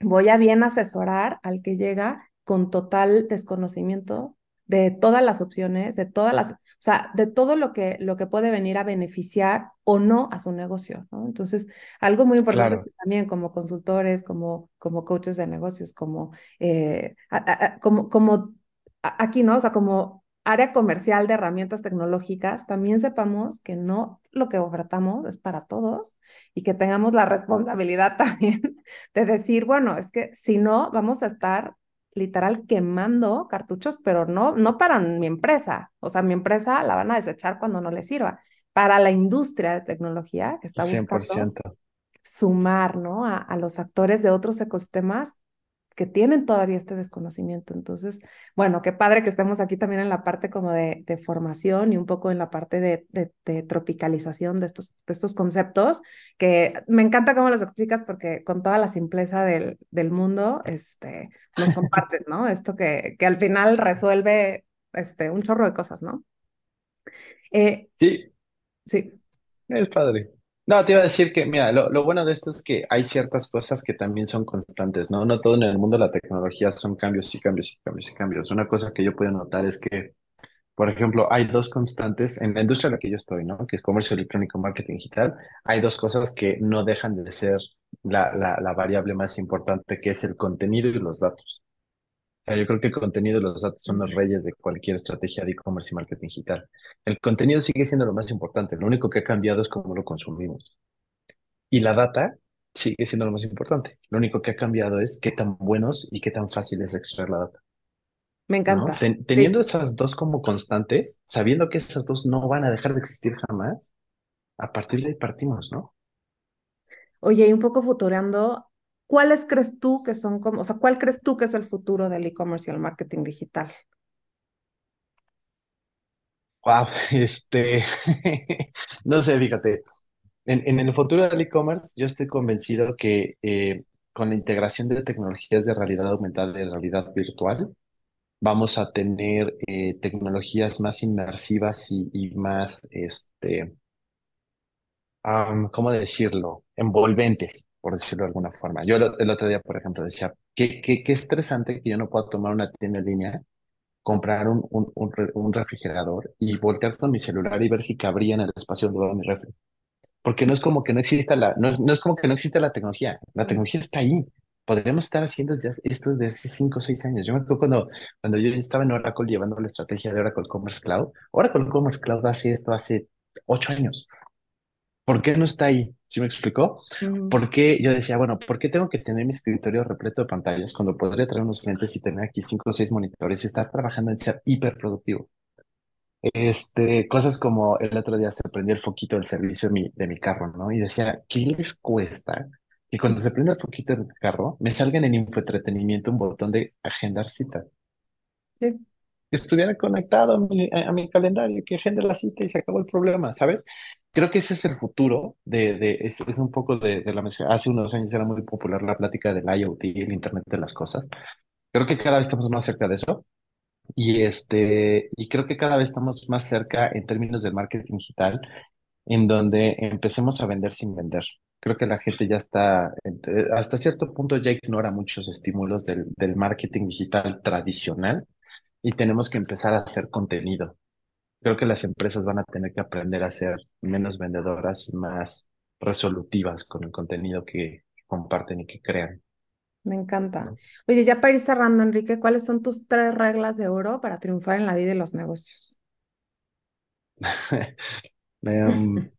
voy a bien asesorar al que llega con total desconocimiento de todas las opciones, de todas las, o sea, de todo lo que, lo que puede venir a beneficiar o no a su negocio, ¿no? Entonces, algo muy importante también como consultores, como, como coaches de negocios, como, eh, como, como aquí, ¿no? O sea, como área comercial de herramientas tecnológicas, también sepamos que no lo que ofertamos es para todos y que tengamos la responsabilidad también de decir, bueno, es que si no, vamos a estar literal quemando cartuchos, pero no, no para mi empresa. O sea, mi empresa la van a desechar cuando no le sirva. Para la industria de tecnología que está buscando sumar, ¿no? A, a los actores de otros ecosistemas que tienen todavía este desconocimiento. Entonces, bueno, qué padre que estemos aquí también en la parte como de, formación y un poco en la parte de, de, tropicalización de estos, de estos conceptos, que me encanta cómo los explicas porque con toda la simpleza del, del mundo, este, nos compartes, ¿no? Esto que, que al final resuelve este, un chorro de cosas, ¿no? Eh, sí. Sí. Es padre. No, te iba a decir que, mira, lo, bueno de esto es que hay ciertas cosas que también son constantes, ¿no? No todo en el mundo de la tecnología son cambios y cambios y cambios y cambios. Una cosa que yo puedo notar es que, por ejemplo, hay dos constantes en la industria en la que yo estoy, ¿no? Que es comercio electrónico, marketing digital. Hay dos cosas que no dejan de ser la, la, la variable más importante, que es el contenido y los datos yo creo que el contenido y los datos son los reyes de cualquier estrategia de e-commerce y marketing digital. El contenido sigue siendo lo más importante, lo único que ha cambiado es cómo lo consumimos. Y la data sigue siendo lo más importante. Lo único que ha cambiado es qué tan buenos y qué tan fácil es extraer la data. Me encanta. teniendo esas dos como constantes, sabiendo que esas dos no van a dejar de existir jamás, a partir de ahí partimos, ¿no? Oye, y un poco futurando, ¿cuáles crees tú que son como, o sea, cuál crees tú que es el futuro del e-commerce y el marketing digital? Wow, este, no sé, fíjate, en, el futuro del e-commerce yo estoy convencido que eh, con la integración de tecnologías de realidad aumentada y de realidad virtual, vamos a tener eh, tecnologías más inmersivas y, más, este, ¿cómo decirlo? Envolventes por decirlo de alguna forma. Yo el, otro día, por ejemplo, decía, qué, qué, qué estresante que yo no pueda tomar una tienda en línea, comprar un, un, un, refrigerador y voltear con mi celular y ver si cabría en el espacio donde va mi refri. Porque no es como que no exista la, no, no es como que no existe la tecnología. La tecnología está ahí. Podríamos estar haciendo esto desde hace cinco o seis años. Yo me acuerdo cuando, cuando yo estaba en Oracle llevando la estrategia de Oracle Commerce Cloud. Oracle Commerce Cloud hace esto hace ocho años. ¿Por qué no está ahí? ¿Sí me explicó? Porque yo decía, bueno, ¿por qué tengo que tener mi escritorio repleto de pantallas cuando podría traer unos lentes y tener aquí cinco o seis monitores y estar trabajando en ser hiperproductivo? Este, cosas como el otro día se prendió el foquito del servicio de mi, de mi carro, ¿no? Y decía, ¿qué les cuesta que cuando se prende el foquito del carro me salgan en infoentretenimiento un botón de agendar cita? Sí estuviera conectado a mi, calendario, que agende la cita y se acabó el problema, ¿sabes? Creo que ese es el futuro de, es, un poco de, la Hace unos años era muy popular la plática del IoT, el Internet de las cosas. Creo que cada vez estamos más cerca de eso. Y, este, y creo que cada vez estamos más cerca en términos de marketing digital, en donde empecemos a vender sin vender. Creo que la gente ya está, eh, hasta cierto punto ya ignora muchos estímulos del marketing digital tradicional y tenemos que empezar a hacer contenido. Creo que las empresas van a tener que aprender a ser menos vendedoras y más resolutivas con el contenido que comparten y que crean. Me encanta. Oye, ya para ir cerrando, Enrique, ¿cuáles son tus tres reglas de oro para triunfar en la vida y los negocios? Em,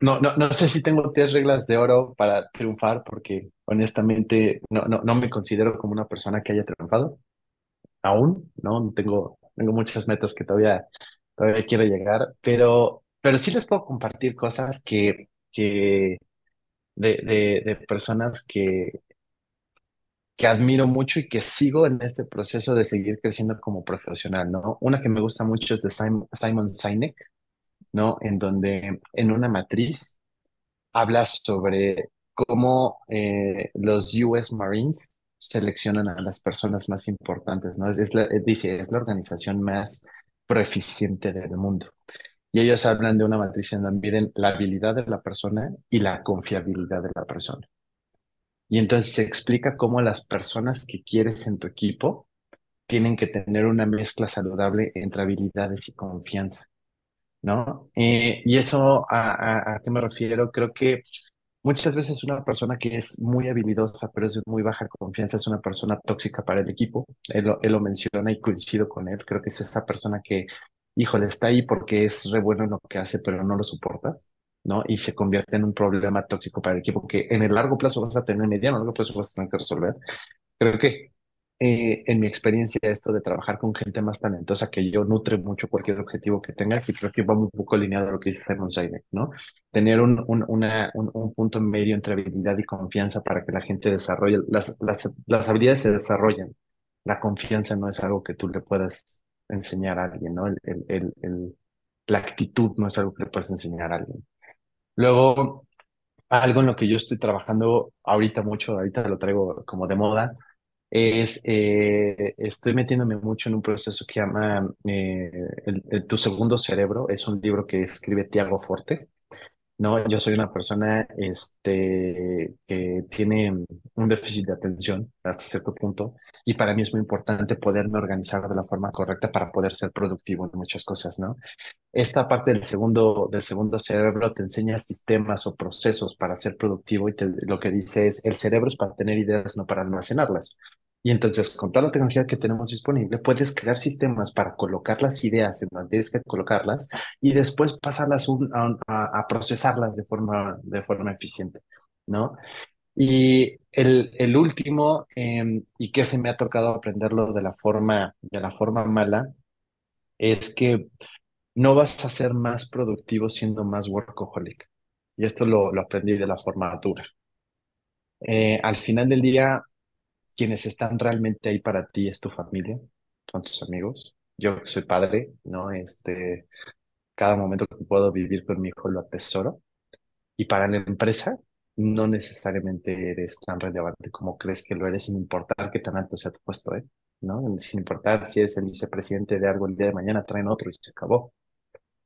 no, no, no sé si tengo tres reglas de oro para triunfar, porque honestamente no, no, no me considero como una persona que haya triunfado aún, ¿no? Tengo, tengo muchas metas que todavía, todavía quiero llegar, pero, pero sí les puedo compartir cosas que, que, de, de, personas que, que admiro mucho y que sigo en este proceso de seguir creciendo como profesional, ¿no? Una que me gusta mucho es de Simon, Sinek, ¿no? En donde en una matriz habla sobre cómo eh, los US Marines seleccionan a las personas más importantes, ¿no? Es, la, dice, es la organización más proeficiente del mundo. Y ellos hablan de una matriz en donde miden la habilidad de la persona y la confiabilidad de la persona. Y entonces se explica cómo las personas que quieres en tu equipo tienen que tener una mezcla saludable entre habilidades y confianza, ¿no? Eh, y eso, a, a, qué me refiero? Creo que muchas veces una persona que es muy habilidosa, pero es de muy baja confianza, es una persona tóxica para el equipo. Él, él lo menciona y coincido con él. Creo que es esa persona que híjole, está ahí porque es re bueno en lo que hace, pero no lo soportas, ¿no? Y se convierte en un problema tóxico para el equipo que en el largo plazo vas a tener, mediano largo plazo vas a tener que resolver. Creo que eh, en mi experiencia esto de trabajar con gente más talentosa que yo nutre mucho cualquier objetivo que tenga y creo que va un poco alineado a lo que dice Simon Sinek, ¿no? Tener un, un, una, un, un, punto medio entre habilidad y confianza para que la gente desarrolle, las, las, las habilidades se desarrollan. La confianza no es algo que tú le puedas enseñar a alguien, ¿no? El, el, el, la actitud no es algo que le puedes enseñar a alguien. Luego, algo en lo que yo estoy trabajando ahorita mucho, ahorita lo traigo como de moda, es, eh, estoy metiéndome mucho en un proceso que llama eh, Tu Segundo Cerebro, es un libro que escribe Tiago Forte, ¿no? Yo soy una persona este, que tiene un déficit de atención hasta cierto punto y para mí es muy importante poderme organizar de la forma correcta para poder ser productivo en muchas cosas, ¿no? Esta parte del segundo, del segundo cerebro te enseña sistemas o procesos para ser productivo y lo que dice es, el cerebro es para tener ideas, no para almacenarlas. Y entonces, con toda la tecnología que tenemos disponible, puedes crear sistemas para colocar las ideas en donde tienes que colocarlas y después pasarlas a, procesarlas de forma, de forma eficiente, ¿no? Y el, el último, em, y que se me ha tocado aprenderlo de la forma, de la forma mala, es que no vas a ser más productivo siendo más workaholic. Y esto lo, lo aprendí de la forma dura. Eh, al final del día, quienes están realmente ahí para ti es tu familia, son tus amigos. Yo soy padre, ¿no? Este, cada momento que puedo vivir con mi hijo lo atesoro. Y para la empresa, no necesariamente eres tan relevante como crees que lo eres, sin importar qué tan alto sea tu puesto, ¿eh? ¿no? Sin importar si eres el vicepresidente de algo el día de mañana, traen otro y se acabó.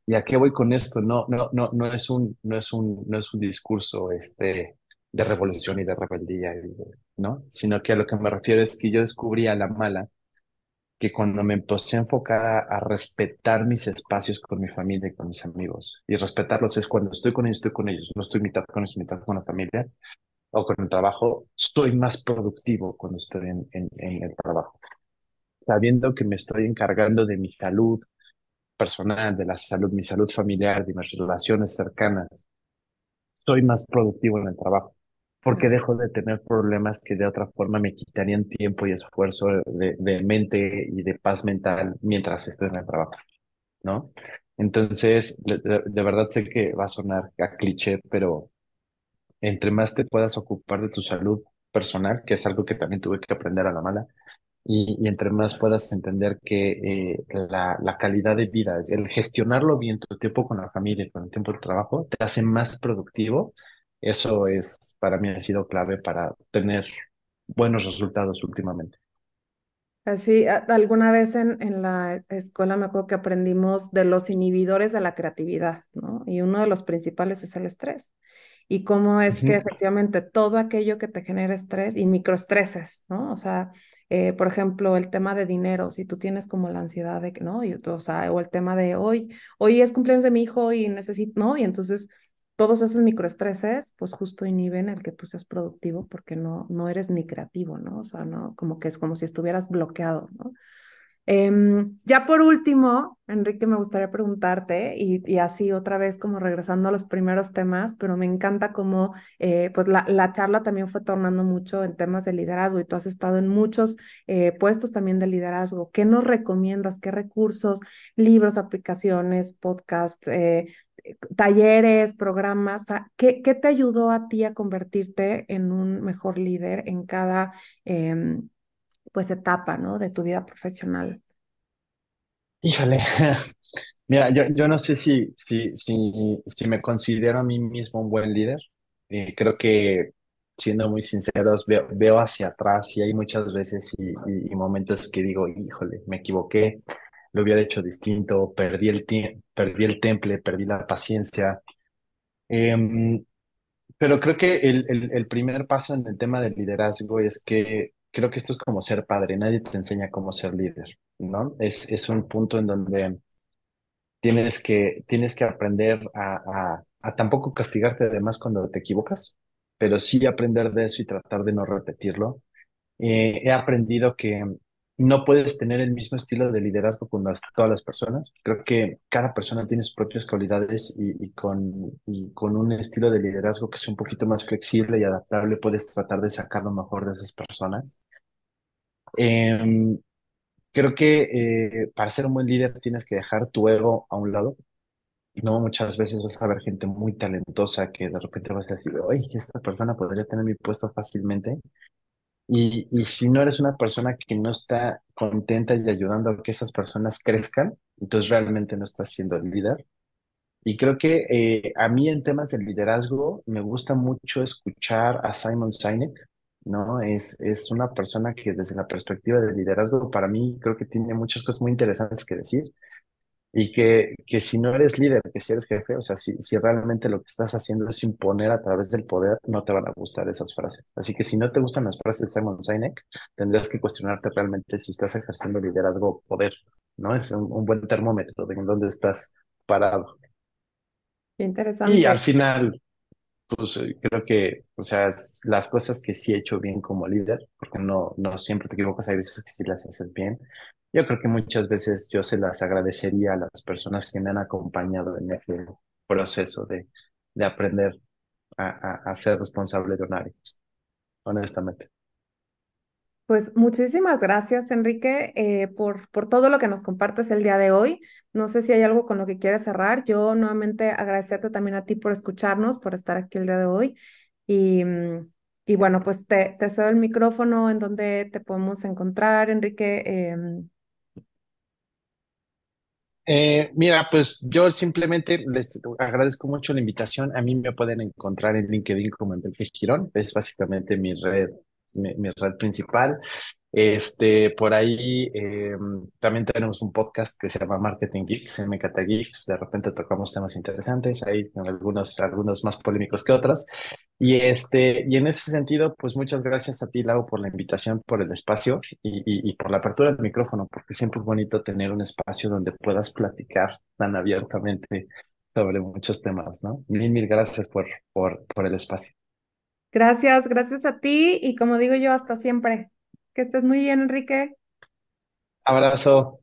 ¿Y a qué voy con esto? No, no, no, no es un, no es un, no es un discurso este, de revolución y de rebeldía, ¿no? Sino que a lo que me refiero es que yo descubrí a la mala que cuando me empecé a enfocar a, respetar mis espacios con mi familia y con mis amigos, y respetarlos es cuando estoy con ellos, estoy con ellos, no estoy mitad con ellos, mitad con la familia o con el trabajo, soy más productivo cuando estoy en, en, en el trabajo. Sabiendo que me estoy encargando de mi salud personal, de la salud, mi salud familiar, de mis relaciones cercanas, soy más productivo en el trabajo porque dejo de tener problemas que de otra forma me quitarían tiempo y esfuerzo de, mente y de paz mental mientras estoy en el trabajo, ¿no? Entonces, de, verdad sé que va a sonar a cliché, pero entre más te puedas ocupar de tu salud personal, que es algo que también tuve que aprender a la mala, y, y entre más puedas entender que eh, la, la calidad de vida, es el gestionarlo bien, tu tiempo con la familia, con el tiempo de trabajo, te hace más productivo eso es, para mí ha sido clave para tener buenos resultados últimamente. Así, alguna vez en, en, la escuela me acuerdo que aprendimos de los inhibidores de la creatividad, ¿no? Y uno de los principales es el estrés. Y cómo es que efectivamente todo aquello que te genera estrés y microestreses, ¿no? O sea, eh, por ejemplo, el tema de dinero, si tú tienes como la ansiedad de que, ¿no? Y, o sea, o el tema de hoy, hoy es cumpleaños de mi hijo y necesito, ¿no? Y entonces todos esos microestreses, pues justo inhiben el que tú seas productivo porque no, no eres ni creativo, ¿no? O sea, no, como que es como si estuvieras bloqueado, ¿no? Em, ya por último, Enrique, me gustaría preguntarte, y, así otra vez como regresando a los primeros temas, pero me encanta cómo eh, pues la, la, charla también fue tornando mucho en temas de liderazgo y tú has estado en muchos eh, puestos también de liderazgo. ¿Qué nos recomiendas? ¿Qué recursos, libros, aplicaciones, podcasts? Eh, talleres, programas, ¿qué, ¿qué, te ayudó a ti a convertirte en un mejor líder en cada em, pues etapa, ¿no? De tu vida profesional. Híjole, mira, yo, yo no sé si, si, si, si me considero a mí mismo un buen líder. Eh, creo que, siendo muy sinceros, veo, veo hacia atrás y hay muchas veces y, y, momentos que digo, híjole, me equivoqué, lo hubiera hecho distinto, perdí el, perdí el temple, perdí la paciencia. Em, pero creo que el, el, primer paso en el tema del liderazgo es que creo que esto es como ser padre, nadie te enseña cómo ser líder, ¿no? Es, es un punto en donde tienes que, tienes que aprender a, a, tampoco castigarte además cuando te equivocas, pero sí aprender de eso y tratar de no repetirlo. Eh, he aprendido que no puedes tener el mismo estilo de liderazgo con todas las personas. Creo que cada persona tiene sus propias cualidades y, con, un estilo de liderazgo que es un poquito más flexible y adaptable, puedes tratar de sacar lo mejor de esas personas. Em, creo que eh, para ser un buen líder tienes que dejar tu ego a un lado. No, muchas veces vas a ver gente muy talentosa que de repente vas a decir, oye, esta persona podría tener mi puesto fácilmente y, y si no eres una persona que no está contenta y ayudando a que esas personas crezcan, entonces realmente no estás siendo el líder. Y creo que eh, a mí en temas de liderazgo me gusta mucho escuchar a Simon Sinek, ¿no? Es, es una persona que desde la perspectiva del liderazgo para mí creo que tiene muchas cosas muy interesantes que decir y que, que si no eres líder, que si eres jefe, o sea, si, si realmente lo que estás haciendo es imponer a través del poder, no te van a gustar esas frases. Así que si no te gustan las frases de Simon Sinek, tendrás que cuestionarte realmente si estás ejerciendo liderazgo o poder, ¿no? Es un, un buen termómetro de en dónde estás parado. Interesante. Y al final, pues eh, creo que, o sea, las cosas que sí he hecho bien como líder, porque no, no siempre te equivocas, hay veces que sí las haces bien, yo creo que muchas veces yo se las agradecería a las personas que me han acompañado en ese proceso de, de aprender a, a, ser responsable de un área, honestamente. Pues muchísimas gracias, Enrique, eh, por, por todo lo que nos compartes el día de hoy. No sé si hay algo con lo que quieres cerrar. Yo nuevamente agradecerte también a ti por escucharnos, por estar aquí el día de hoy. Y, mm, y bueno, pues te, te cedo el micrófono en donde te podemos encontrar, Enrique. Em, eh, mira, pues yo simplemente les agradezco mucho la invitación. A mí me pueden encontrar en LinkedIn como Enrique Girón. Es básicamente mi red, mi, mi red principal. Este, por ahí eh, también tenemos un podcast que se llama Marketing Geeks, MKT Geeks. De repente tocamos temas interesantes, hay algunos, algunos más polémicos que otros. Y, este, y en ese sentido, pues muchas gracias a ti, Lau, por la invitación, por el espacio y, y, por la apertura del micrófono, porque siempre es bonito tener un espacio donde puedas platicar tan abiertamente sobre muchos temas, ¿no? Mil, mil gracias por, por, por el espacio. Gracias, gracias a ti y como digo yo, hasta siempre. Que estés muy bien, Enrique. Abrazo.